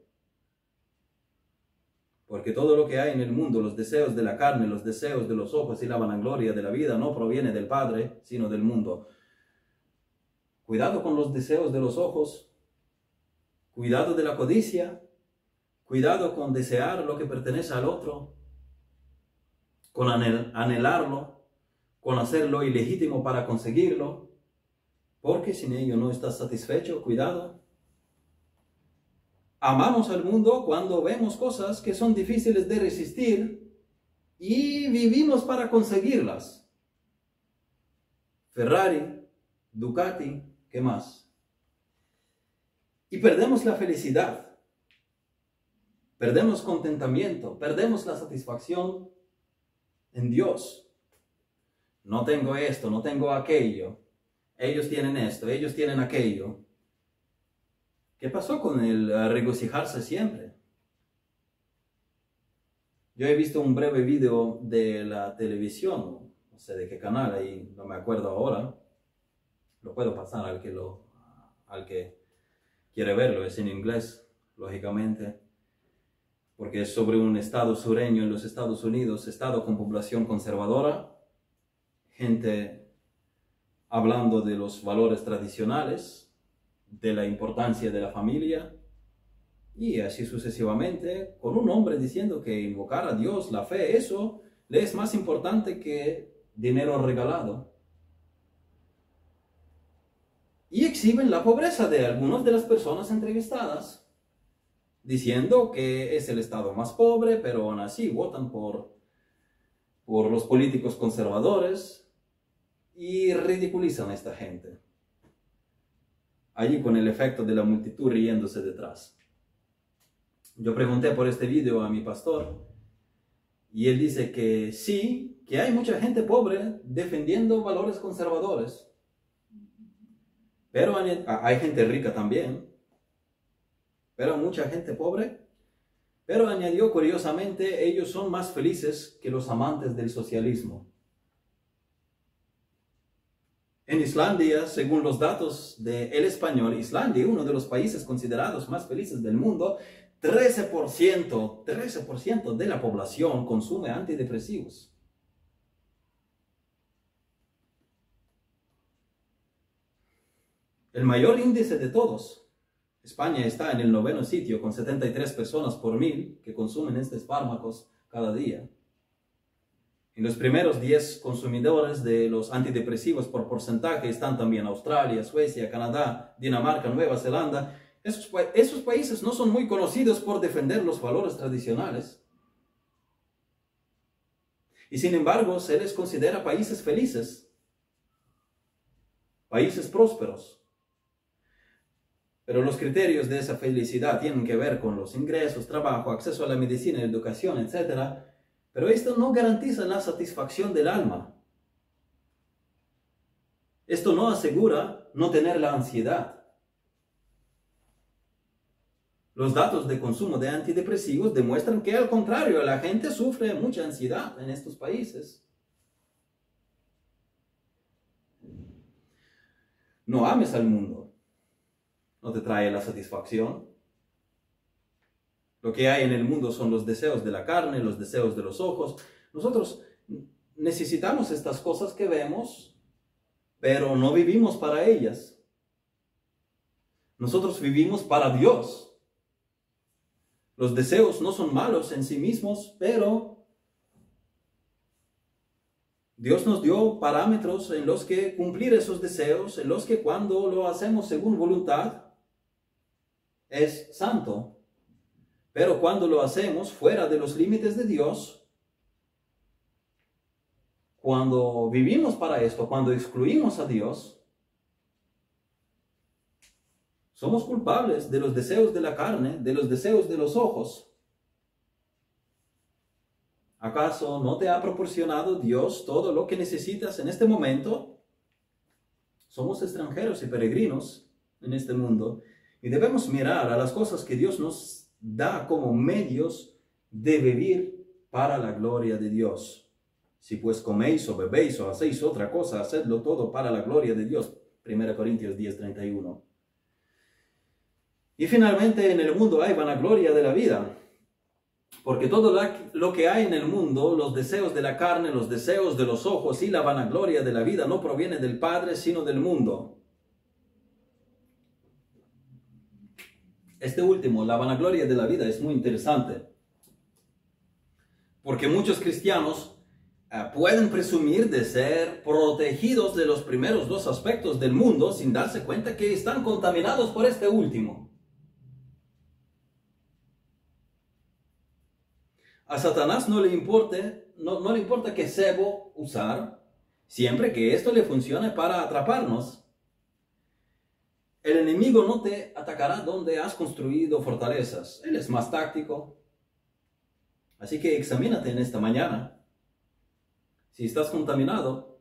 Porque todo lo que hay en el mundo, los deseos de la carne, los deseos de los ojos y la vanagloria de la vida, no proviene del Padre, sino del mundo. Cuidado con los deseos de los ojos, cuidado de la codicia, cuidado con desear lo que pertenece al otro, con anhelarlo, con hacerlo ilegítimo para conseguirlo, porque sin ello no estás satisfecho, cuidado. Amamos al mundo cuando vemos cosas que son difíciles de resistir y vivimos para conseguirlas. Ferrari, Ducati, ¿qué más? Y perdemos la felicidad, perdemos contentamiento, perdemos la satisfacción en Dios. No tengo esto, no tengo aquello. Ellos tienen esto, ellos tienen aquello. ¿Qué pasó con el regocijarse siempre? Yo he visto un breve video de la televisión, no sé de qué canal, ahí no me acuerdo ahora. Lo puedo pasar al que, lo, al que quiere verlo, es en inglés, lógicamente, porque es sobre un estado sureño en los Estados Unidos, estado con población conservadora, gente hablando de los valores tradicionales, de la importancia de la familia y así sucesivamente, con un hombre diciendo que invocar a Dios, la fe, eso le es más importante que dinero regalado. Y exhiben la pobreza de algunas de las personas entrevistadas, diciendo que es el estado más pobre, pero aún así votan por, por los políticos conservadores y ridiculizan a esta gente allí con el efecto de la multitud riéndose detrás. Yo pregunté por este video a mi pastor y él dice que sí, que hay mucha gente pobre defendiendo valores conservadores, pero hay gente rica también, pero mucha gente pobre. Pero añadió curiosamente, ellos son más felices que los amantes del socialismo. En Islandia, según los datos de El Español, Islandia, uno de los países considerados más felices del mundo, 13%, 13% de la población consume antidepresivos. El mayor índice de todos. España está en el noveno sitio con 73 personas por mil que consumen estos fármacos cada día. En los primeros 10 consumidores de los antidepresivos por porcentaje están también Australia, Suecia, Canadá, Dinamarca, Nueva Zelanda. Esos, esos países no son muy conocidos por defender los valores tradicionales. Y sin embargo, se les considera países felices, países prósperos. Pero los criterios de esa felicidad tienen que ver con los ingresos, trabajo, acceso a la medicina, educación, etc., pero esto no garantiza la satisfacción del alma. Esto no asegura no tener la ansiedad. Los datos de consumo de antidepresivos demuestran que al contrario, la gente sufre mucha ansiedad en estos países. No ames al mundo. No te trae la satisfacción. Lo que hay en el mundo son los deseos de la carne, los deseos de los ojos. Nosotros necesitamos estas cosas que vemos, pero no vivimos para ellas. Nosotros vivimos para Dios. Los deseos no son malos en sí mismos, pero Dios nos dio parámetros en los que cumplir esos deseos, en los que cuando lo hacemos según voluntad, es santo, pero cuando lo hacemos fuera de los límites de Dios, cuando vivimos para esto, cuando excluimos a Dios, somos culpables de los deseos de la carne, de los deseos de los ojos. ¿Acaso no te ha proporcionado Dios todo lo que necesitas en este momento? Somos extranjeros y peregrinos en este mundo y debemos mirar a las cosas que Dios nos da como medios de vivir para la gloria de Dios. Si pues coméis o bebéis o hacéis otra cosa, hacedlo todo para la gloria de Dios. 1 Corintios 10, 31. Y finalmente en el mundo hay vanagloria de la vida. Porque todo lo que hay en el mundo, los deseos de la carne, los deseos de los ojos y la vanagloria de la vida no proviene del Padre, sino del mundo. Este último, la vanagloria de la vida, es muy interesante. Porque muchos cristianos eh, pueden presumir de ser protegidos de los primeros dos aspectos del mundo sin darse cuenta que están contaminados por este último. A Satanás no le, importe, no, le importa qué cebo usar, siempre que esto le funcione para atraparnos. El enemigo no te atacará donde has construido fortalezas. Él es más táctico. Así que examínate en esta mañana. Si estás contaminado,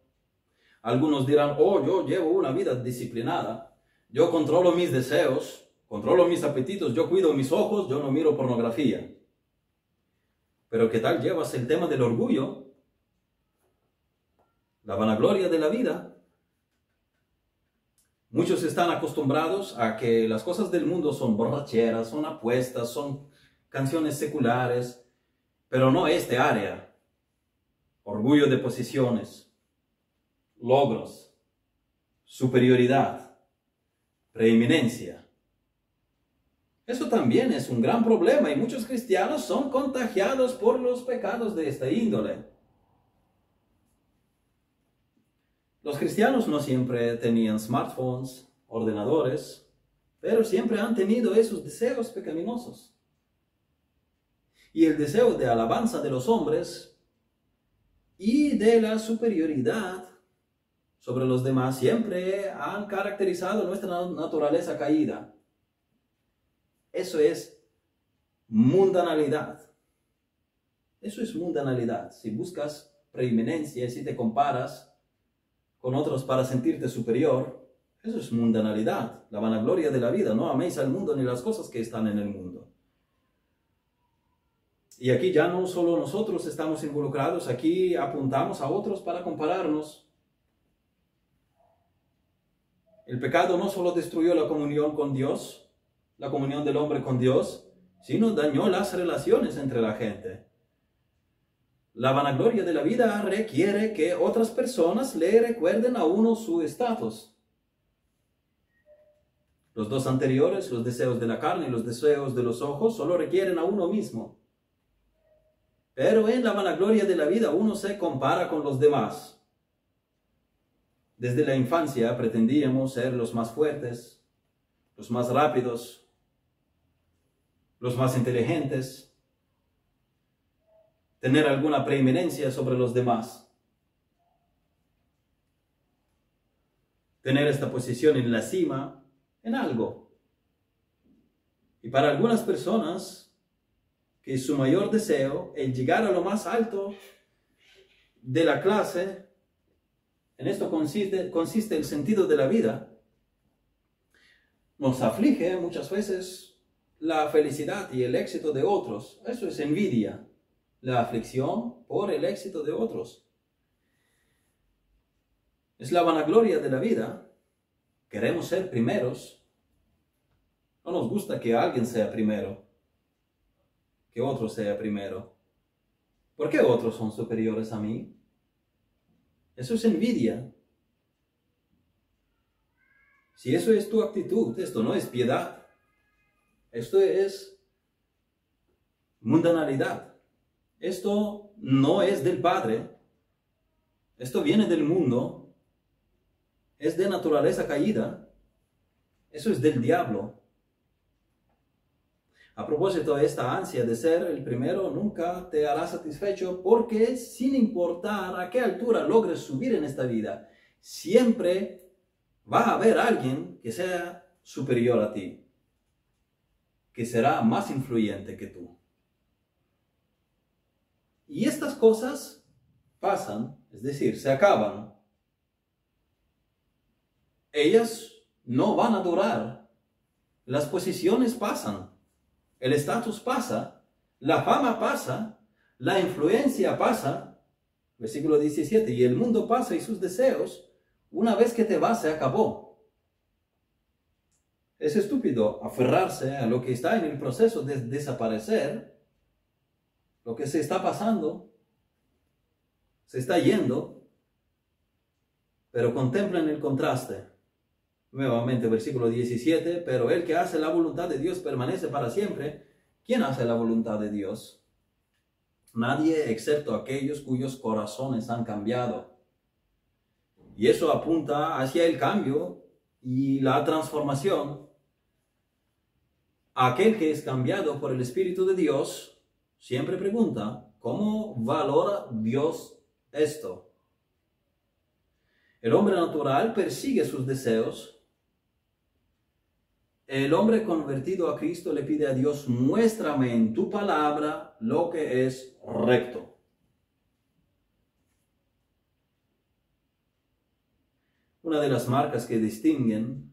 algunos dirán, oh, yo llevo una vida disciplinada. Yo controlo mis deseos, controlo mis apetitos, yo cuido mis ojos, yo no miro pornografía. Pero ¿qué tal llevas el tema del orgullo? La vanagloria de la vida. Muchos están acostumbrados a que las cosas del mundo son borracheras, son apuestas, son canciones seculares, pero no este área. Orgullo de posiciones, logros, superioridad, preeminencia. Eso también es un gran problema y muchos cristianos son contagiados por los pecados de esta índole. Los cristianos no siempre tenían smartphones, ordenadores, pero siempre han tenido esos deseos pecaminosos. Y el deseo de alabanza de los hombres y de la superioridad sobre los demás siempre han caracterizado nuestra naturaleza caída. Eso es mundanalidad. Eso es mundanalidad. Si buscas preeminencia, si te comparas con otros para sentirte superior, eso es mundanalidad, la vanagloria de la vida. No améis al mundo ni las cosas que están en el mundo. Y aquí ya no solo nosotros estamos involucrados, aquí apuntamos a otros para compararnos. El pecado no solo destruyó la comunión con Dios, la comunión del hombre con Dios, sino dañó las relaciones entre la gente. La vanagloria de la vida requiere que otras personas le recuerden a uno su estatus. Los dos anteriores, los deseos de la carne y los deseos de los ojos, solo requieren a uno mismo. Pero en la vanagloria de la vida uno se compara con los demás. Desde la infancia pretendíamos ser los más fuertes, los más rápidos, los más inteligentes, tener alguna preeminencia sobre los demás, tener esta posición en la cima en algo. Y para algunas personas, que su mayor deseo es llegar a lo más alto de la clase, en esto consiste, consiste el sentido de la vida, nos aflige muchas veces la felicidad y el éxito de otros. Eso es envidia, la aflicción por el éxito de otros. Es la vanagloria de la vida. Queremos ser primeros. No nos gusta que alguien sea primero, que otro sea primero. ¿Por qué otros son superiores a mí? Eso es envidia. Si eso es tu actitud, esto no es piedad. Esto es mundanalidad. Esto no es del Padre. Esto viene del mundo. Es de naturaleza caída. Eso es del diablo. A propósito de esta ansia de ser el primero, nunca te hará satisfecho porque sin importar a qué altura logres subir en esta vida, siempre va a haber alguien que sea superior a ti que será más influyente que tú. Y estas cosas pasan, es decir, se acaban. Ellas no van a durar. Las posiciones pasan. El estatus pasa. La fama pasa, la influencia pasa, versículo 17, y el mundo pasa y sus deseos, una vez que te vas, se acabó. Es estúpido aferrarse a lo que está en el proceso de desaparecer, lo que se está pasando, se está yendo, pero contemplen el contraste. Nuevamente, versículo 17, pero el que hace la voluntad de Dios permanece para siempre. ¿Quién hace la voluntad de Dios? Nadie excepto aquellos cuyos corazones han cambiado. Y eso apunta hacia el cambio y la transformación. Aquel que es cambiado por el Espíritu de Dios siempre pregunta, ¿cómo valora Dios esto. El hombre natural persigue sus deseos. El hombre convertido a Cristo le pide a Dios, muéstrame en tu palabra lo que es recto. Una de las marcas que distinguen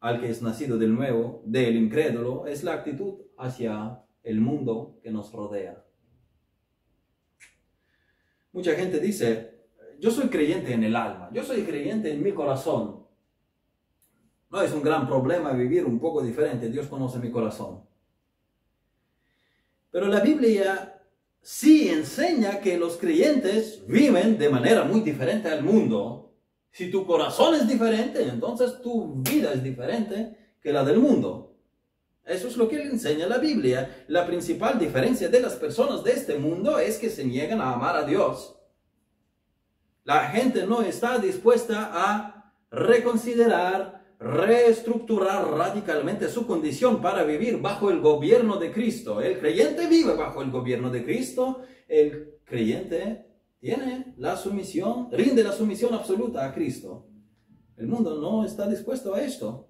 al que es nacido del nuevo del incrédulo es la actitud hacia el mundo que nos rodea. Mucha gente dice, yo soy creyente en el alma, yo soy creyente en mi corazón. No es un gran problema vivir un poco diferente, Dios conoce mi corazón. Pero la Biblia sí enseña que los creyentes viven de manera muy diferente al mundo. Si tu corazón es diferente, entonces tu vida es diferente que la del mundo. Eso es lo que le enseña la Biblia. La principal diferencia de las personas de este mundo es que se niegan a amar a Dios. La gente no está dispuesta a reconsiderar, reestructurar radicalmente su condición para vivir bajo el gobierno de Cristo. El creyente vive bajo el gobierno de Cristo. El creyente tiene la sumisión, rinde la sumisión absoluta a Cristo. El mundo no está dispuesto a esto.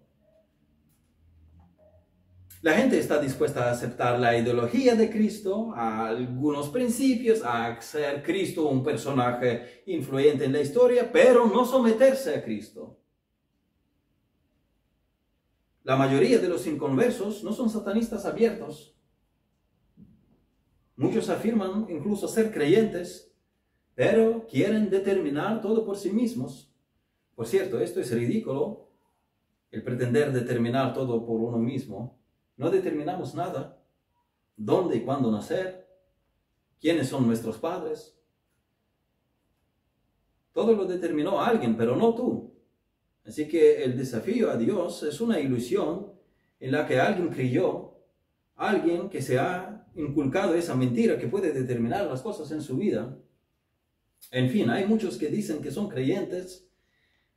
La gente está dispuesta a aceptar la ideología de Cristo, a algunos principios, a hacer Cristo un personaje influyente en la historia, pero no someterse a Cristo. La mayoría de los inconversos no son satanistas abiertos. Muchos afirman incluso ser creyentes, pero quieren determinar todo por sí mismos. Por cierto, esto es ridículo, el pretender determinar todo por uno mismo no determinamos nada. ¿Dónde y cuándo nacer? ¿Quiénes son nuestros padres? Todo lo determinó alguien, pero no tú. Así que el desafío a Dios es una ilusión en la que alguien creyó, alguien que se ha inculcado esa mentira que puede determinar las cosas en su vida. En fin, hay muchos que dicen que son creyentes,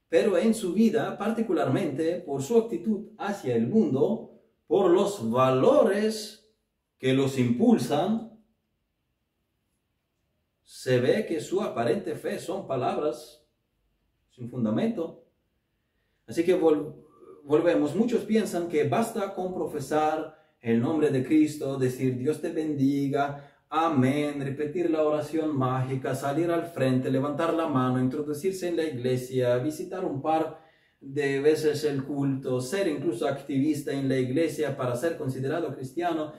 pero en su vida, particularmente por su actitud hacia el mundo, por los valores que los impulsan, se ve que su aparente fe son palabras sin fundamento. Así que volvemos, muchos piensan que basta con profesar el nombre de Cristo, decir Dios te bendiga, amén, repetir la oración mágica, salir al frente, levantar la mano, introducirse en la iglesia, visitar un par de veces el culto, ser incluso activista en la iglesia para ser considerado cristiano.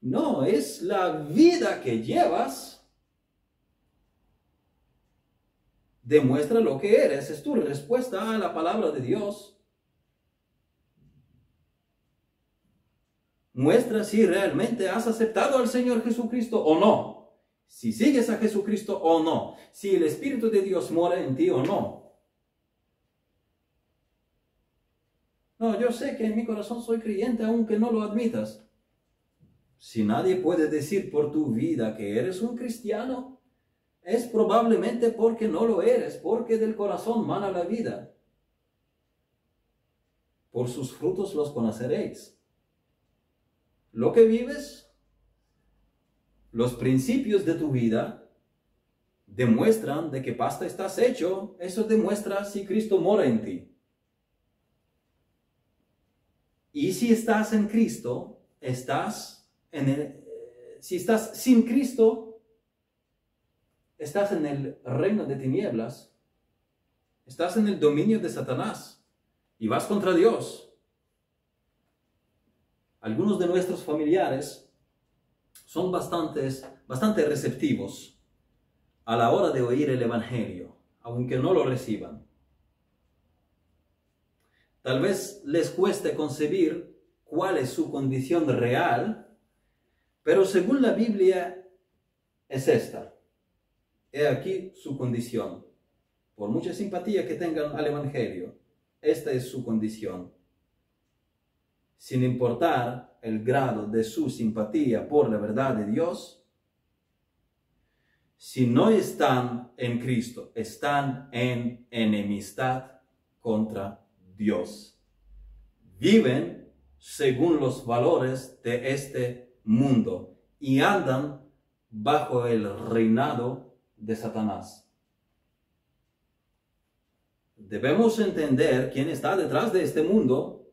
No, es la vida que llevas. Demuestra lo que eres, es tu respuesta a la palabra de Dios. Muestra si realmente has aceptado al Señor Jesucristo o no. Si sigues a Jesucristo o no. Si el Espíritu de Dios mora en ti o no. No, yo sé que en mi corazón soy creyente aunque no lo admitas. Si nadie puede decir por tu vida que eres un cristiano, es probablemente porque no lo eres, porque del corazón mana la vida. Por sus frutos los conoceréis. Lo que vives, los principios de tu vida, demuestran de qué pasta estás hecho. Eso demuestra si Cristo mora en ti. Y si estás en Cristo, estás en el, si estás sin Cristo, estás en el reino de tinieblas, estás en el dominio de Satanás y vas contra Dios. Algunos de nuestros familiares son bastantes, bastante receptivos a la hora de oír el Evangelio, aunque no lo reciban. Tal vez les cueste concebir cuál es su condición real, pero según la Biblia es esta. He aquí su condición. Por mucha simpatía que tengan al Evangelio, esta es su condición. Sin importar el grado de su simpatía por la verdad de Dios, si no están en Cristo, están en enemistad contra Dios. Viven según los valores de este mundo y andan bajo el reinado de Satanás. Debemos entender quién está detrás de este mundo,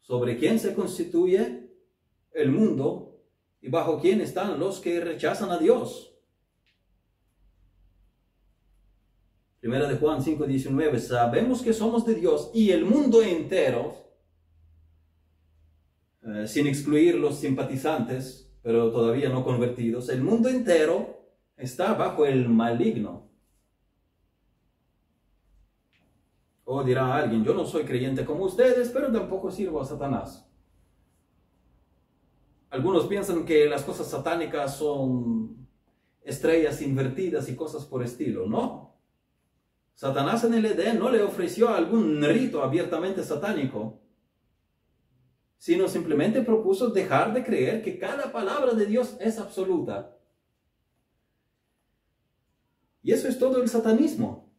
sobre quién se constituye el mundo y bajo quién están los que rechazan a Dios. Primera de Juan 5:19, sabemos que somos de Dios y el mundo entero, eh, sin excluir los simpatizantes, pero todavía no convertidos, el mundo entero está bajo el maligno. O dirá alguien, yo no soy creyente como ustedes, pero tampoco sirvo a Satanás. Algunos piensan que las cosas satánicas son estrellas invertidas y cosas por estilo. No, Satanás en el Edén no le ofreció algún rito abiertamente satánico, sino simplemente propuso dejar de creer que cada palabra de Dios es absoluta. Y eso es todo el satanismo.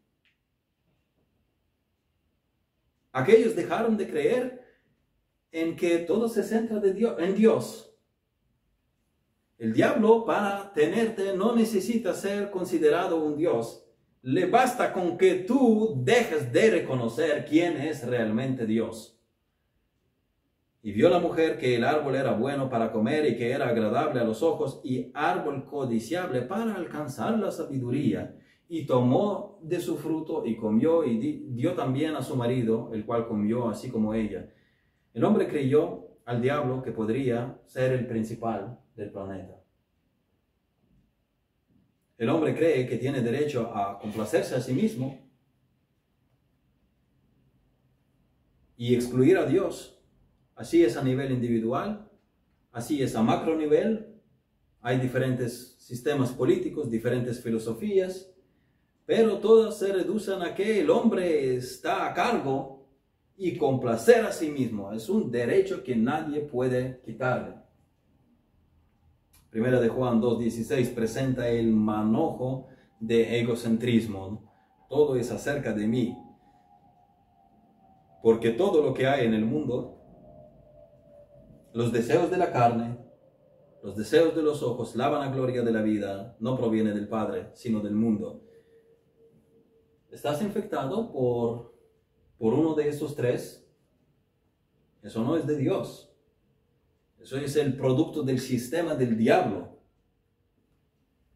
Aquellos dejaron de creer en que todo se centra de Dios, en Dios. El diablo para tenerte no necesita ser considerado un Dios le basta con que tú dejes de reconocer quién es realmente Dios. Y vio la mujer que el árbol era bueno para comer y que era agradable a los ojos y árbol codiciable para alcanzar la sabiduría. Y tomó de su fruto y comió y dio también a su marido, el cual comió así como ella. El hombre creyó al diablo que podría ser el principal del planeta. El hombre cree que tiene derecho a complacerse a sí mismo y excluir a Dios. Así es a nivel individual, así es a macro nivel. Hay diferentes sistemas políticos, diferentes filosofías, pero todas se reducen a que el hombre está a cargo y complacer a sí mismo. Es un derecho que nadie puede quitarle. Primera de Juan 2.16 presenta el manojo de egocentrismo. Todo es acerca de mí. Porque todo lo que hay en el mundo, los deseos de la carne, los deseos de los ojos, la vanagloria de la vida, no proviene del Padre, sino del mundo. ¿Estás infectado por, por uno de esos tres? Eso no es de Dios. Eso es el producto del sistema del diablo.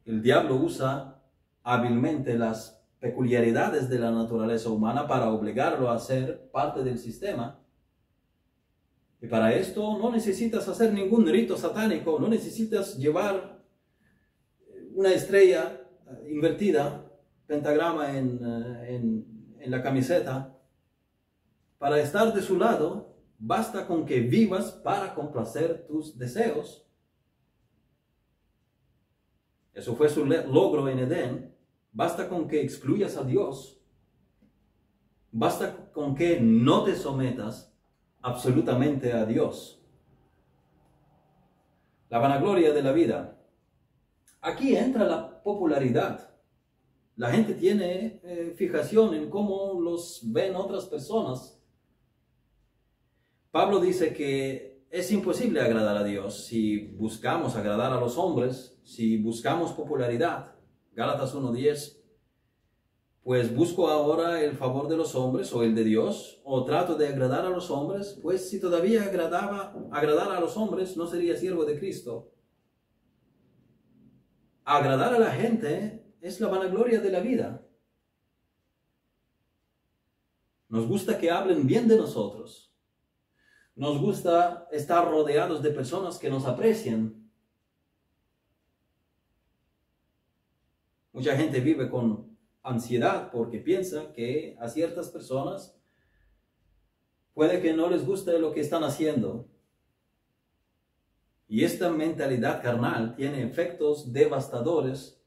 El diablo usa hábilmente las peculiaridades de la naturaleza humana para obligarlo a ser parte del sistema. Y para esto no necesitas hacer ningún rito satánico, no necesitas llevar una estrella eh, invertida, pentagrama en, eh, en, en la camiseta, para estar de su lado Basta con que vivas para complacer tus deseos. Eso fue su logro en Edén. Basta con que excluyas a Dios. Basta con que no te sometas absolutamente a Dios. La vanagloria de la vida. Aquí entra la popularidad. La gente tiene eh, fijación en cómo los ven otras personas Pablo dice que es imposible agradar a Dios si buscamos agradar a los hombres, si buscamos popularidad. Gálatas 1.10. Pues busco ahora el favor de los hombres o el de Dios, o trato de agradar a los hombres, pues si todavía agradaba, agradar a los hombres, no sería siervo de Cristo. Agradar a la gente es la vanagloria de la vida. Nos gusta que hablen bien de nosotros. Nos gusta estar rodeados de personas que nos aprecian. Mucha gente vive con ansiedad porque piensa que a ciertas personas puede que no les guste lo que están haciendo. Y esta mentalidad carnal tiene efectos devastadores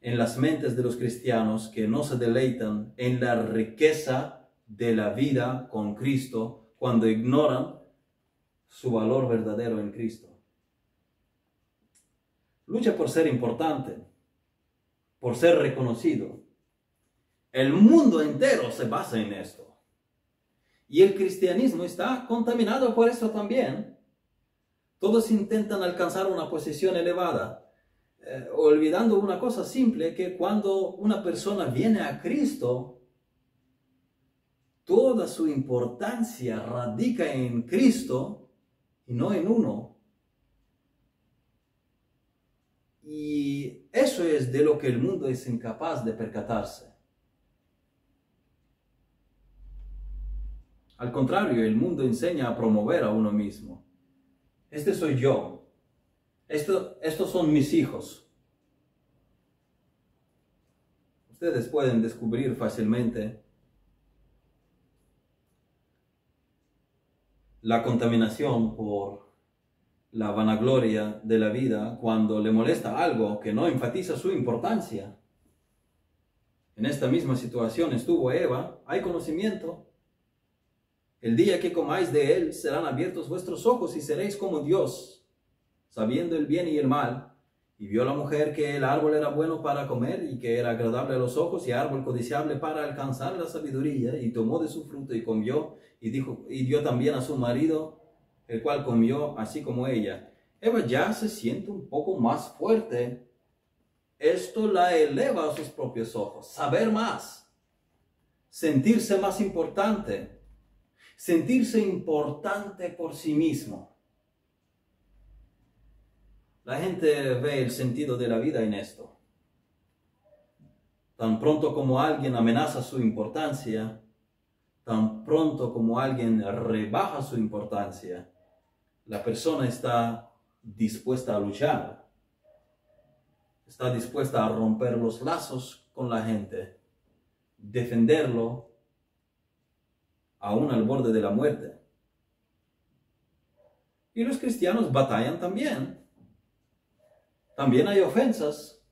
en las mentes de los cristianos que no se deleitan en la riqueza de la vida con Cristo cuando ignoran su valor verdadero en Cristo. Lucha por ser importante, por ser reconocido. El mundo entero se basa en esto. Y el cristianismo está contaminado por eso también. Todos intentan alcanzar una posición elevada, eh, olvidando una cosa simple, que cuando una persona viene a Cristo, toda su importancia radica en Cristo y no en uno. Y eso es de lo que el mundo es incapaz de percatarse. Al contrario, el mundo enseña a promover a uno mismo. Este soy yo. Esto, estos son mis hijos. Ustedes pueden descubrir fácilmente la contaminación por la vanagloria de la vida cuando le molesta algo que no enfatiza su importancia. En esta misma situación estuvo Eva, hay conocimiento. El día que comáis de él serán abiertos vuestros ojos y seréis como Dios, sabiendo el bien y el mal. Y vio la mujer que el árbol era bueno para comer y que era agradable a los ojos y árbol codiciable para alcanzar la sabiduría, y tomó de su fruto y comió, y dijo, y dio también a su marido, el cual comió así como ella. Eva ya se siente un poco más fuerte. Esto la eleva a sus propios ojos. Saber más. Sentirse más importante. Sentirse importante por sí mismo. La gente ve el sentido de la vida en esto. Tan pronto como alguien amenaza su importancia, tan pronto como alguien rebaja su importancia, la persona está dispuesta a luchar, está dispuesta a romper los lazos con la gente, defenderlo aún al borde de la muerte. Y los cristianos batallan también. También hay ofensas.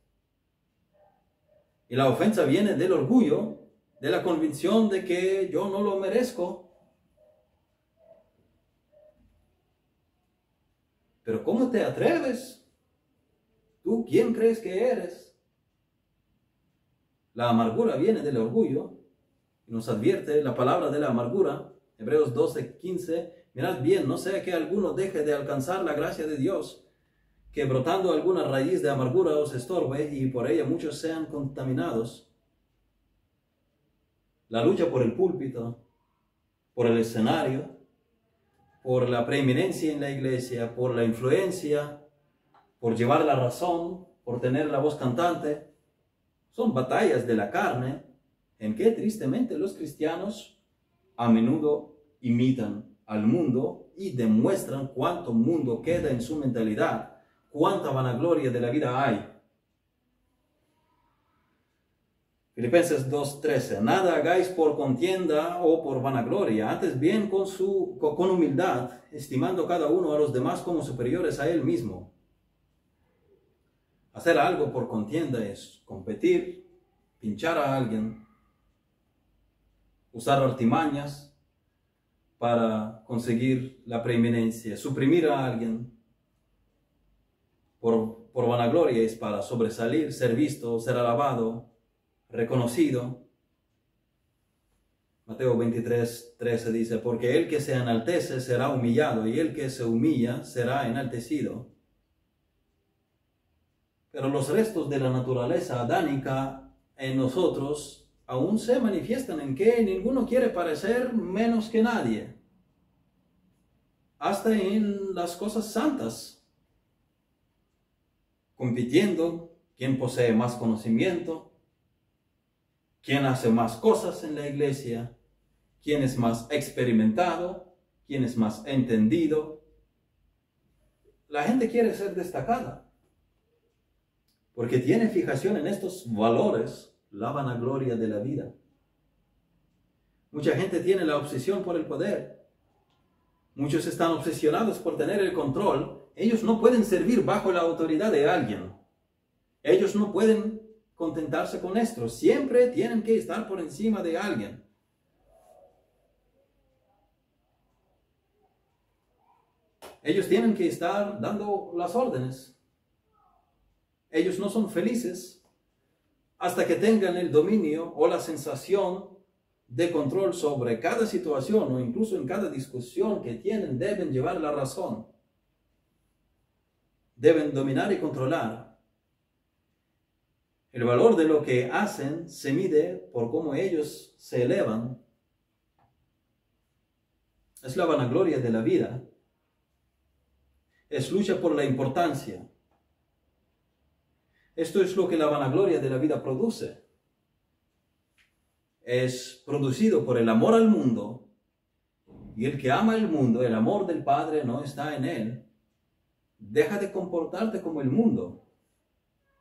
Y la ofensa viene del orgullo, de la convicción de que yo no lo merezco, Pero ¿cómo te atreves? ¿Tú quién crees que eres? La amargura viene del orgullo y nos advierte la palabra de la amargura, Hebreos 12, 15. Mirad bien, no sea que alguno deje de alcanzar la gracia de Dios, que brotando alguna raíz de amargura os estorbe y por ella muchos sean contaminados. La lucha por el púlpito, por el escenario, por la preeminencia en la iglesia, por la influencia, por llevar la razón, por tener la voz cantante. Son batallas de la carne en que tristemente los cristianos a menudo imitan al mundo y demuestran cuánto mundo queda en su mentalidad, cuánta vanagloria de la vida hay Filipenses 2.13, nada hagáis por contienda o por vanagloria, antes bien con, su, con humildad, estimando cada uno a los demás como superiores a él mismo. Hacer algo por contienda es competir, pinchar a alguien, usar artimañas para conseguir la preeminencia, suprimir a alguien. Por, por vanagloria es para sobresalir, ser visto, ser alabado, reconocido. Mateo 23, 13 dice, porque el que se enaltece será humillado y el que se humilla será enaltecido. Pero los restos de la naturaleza adánica en nosotros aún se manifiestan en que ninguno quiere parecer menos que nadie. Hasta en las cosas santas. Compitiendo quién posee más conocimiento, quién hace más cosas en la iglesia, quién es más experimentado, quién es más entendido. La gente quiere ser destacada. porque tiene fijación en estos valores, la vanagloria de la vida. Mucha gente tiene la obsesión por el poder. Muchos están obsesionados por tener el control. Ellos no pueden servir bajo la autoridad de alguien. Ellos no pueden contentarse con esto. Siempre tienen que estar por encima de alguien. Ellos tienen que estar dando las órdenes. Ellos no son felices hasta que tengan el dominio o la sensación de control sobre cada situación o incluso en cada discusión que tienen, deben llevar la razón. Deben dominar y controlar. El valor de lo que hacen se mide por cómo ellos se elevan. Es la vanagloria de la vida. Es lucha por la importancia. Esto es lo que la vanagloria de la vida produce es producido por el amor al mundo, y el que ama el mundo, el amor del Padre no está en él, deja de comportarte como el mundo.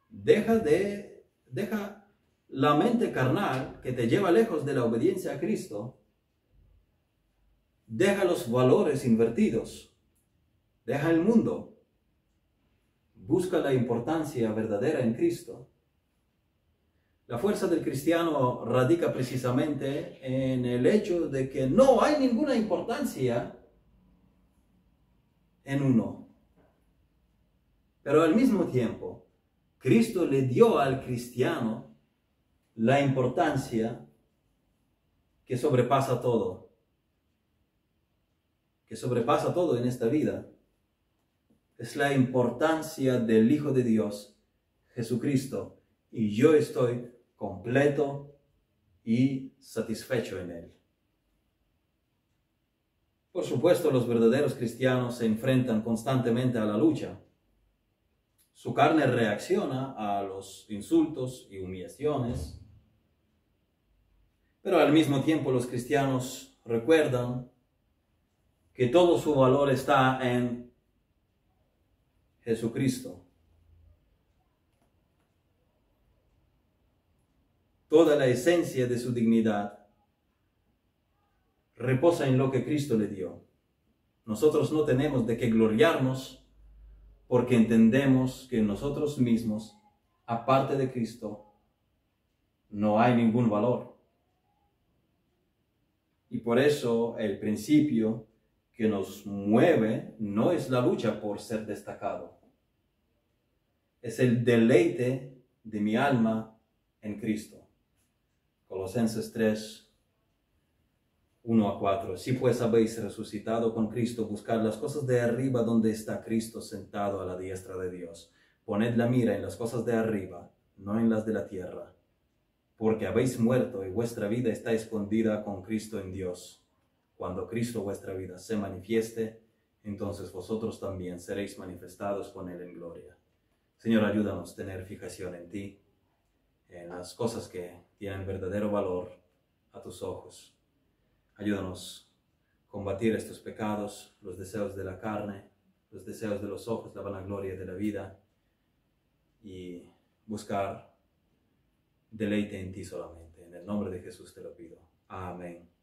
Deja de, deja la mente carnal que te lleva lejos de la obediencia a Cristo. Deja los valores invertidos. Deja el mundo. Busca la importancia verdadera en Cristo la fuerza del cristiano radica precisamente en el hecho de que no hay ninguna importancia en uno. Pero al mismo tiempo, Cristo le dio al cristiano la importancia que sobrepasa todo, que sobrepasa todo en esta vida. Es la importancia del Hijo de Dios, Jesucristo. Y yo estoy completo y satisfecho en Él. Por supuesto, los verdaderos cristianos se enfrentan constantemente a la lucha. Su carne reacciona a los insultos y humillaciones, pero al mismo tiempo los cristianos recuerdan que todo su valor está en Jesucristo. toda la esencia de su dignidad reposa en lo que Cristo le dio. Nosotros no tenemos de qué gloriarnos porque entendemos que nosotros mismos, aparte de Cristo, no hay ningún valor. Y por eso el principio que nos mueve no es la lucha por ser destacado, es el deleite de mi alma en Cristo. Colosenses 3, 1 a 4. Si pues habéis resucitado con Cristo, buscad las cosas de arriba donde está Cristo sentado a la diestra de Dios. Poned la mira en las cosas de arriba, no en las de la tierra, porque habéis muerto y vuestra vida está escondida con Cristo en Dios. Cuando Cristo vuestra vida se manifieste, entonces vosotros también seréis manifestados con Él en gloria. Señor, ayúdanos a tener fijación en ti en las cosas que tienen verdadero valor a tus ojos. Ayúdanos a combatir estos pecados, los deseos de la carne, los deseos de los ojos, la vanagloria de la vida y buscar deleite en ti solamente. En el nombre de Jesús te lo pido. Amén.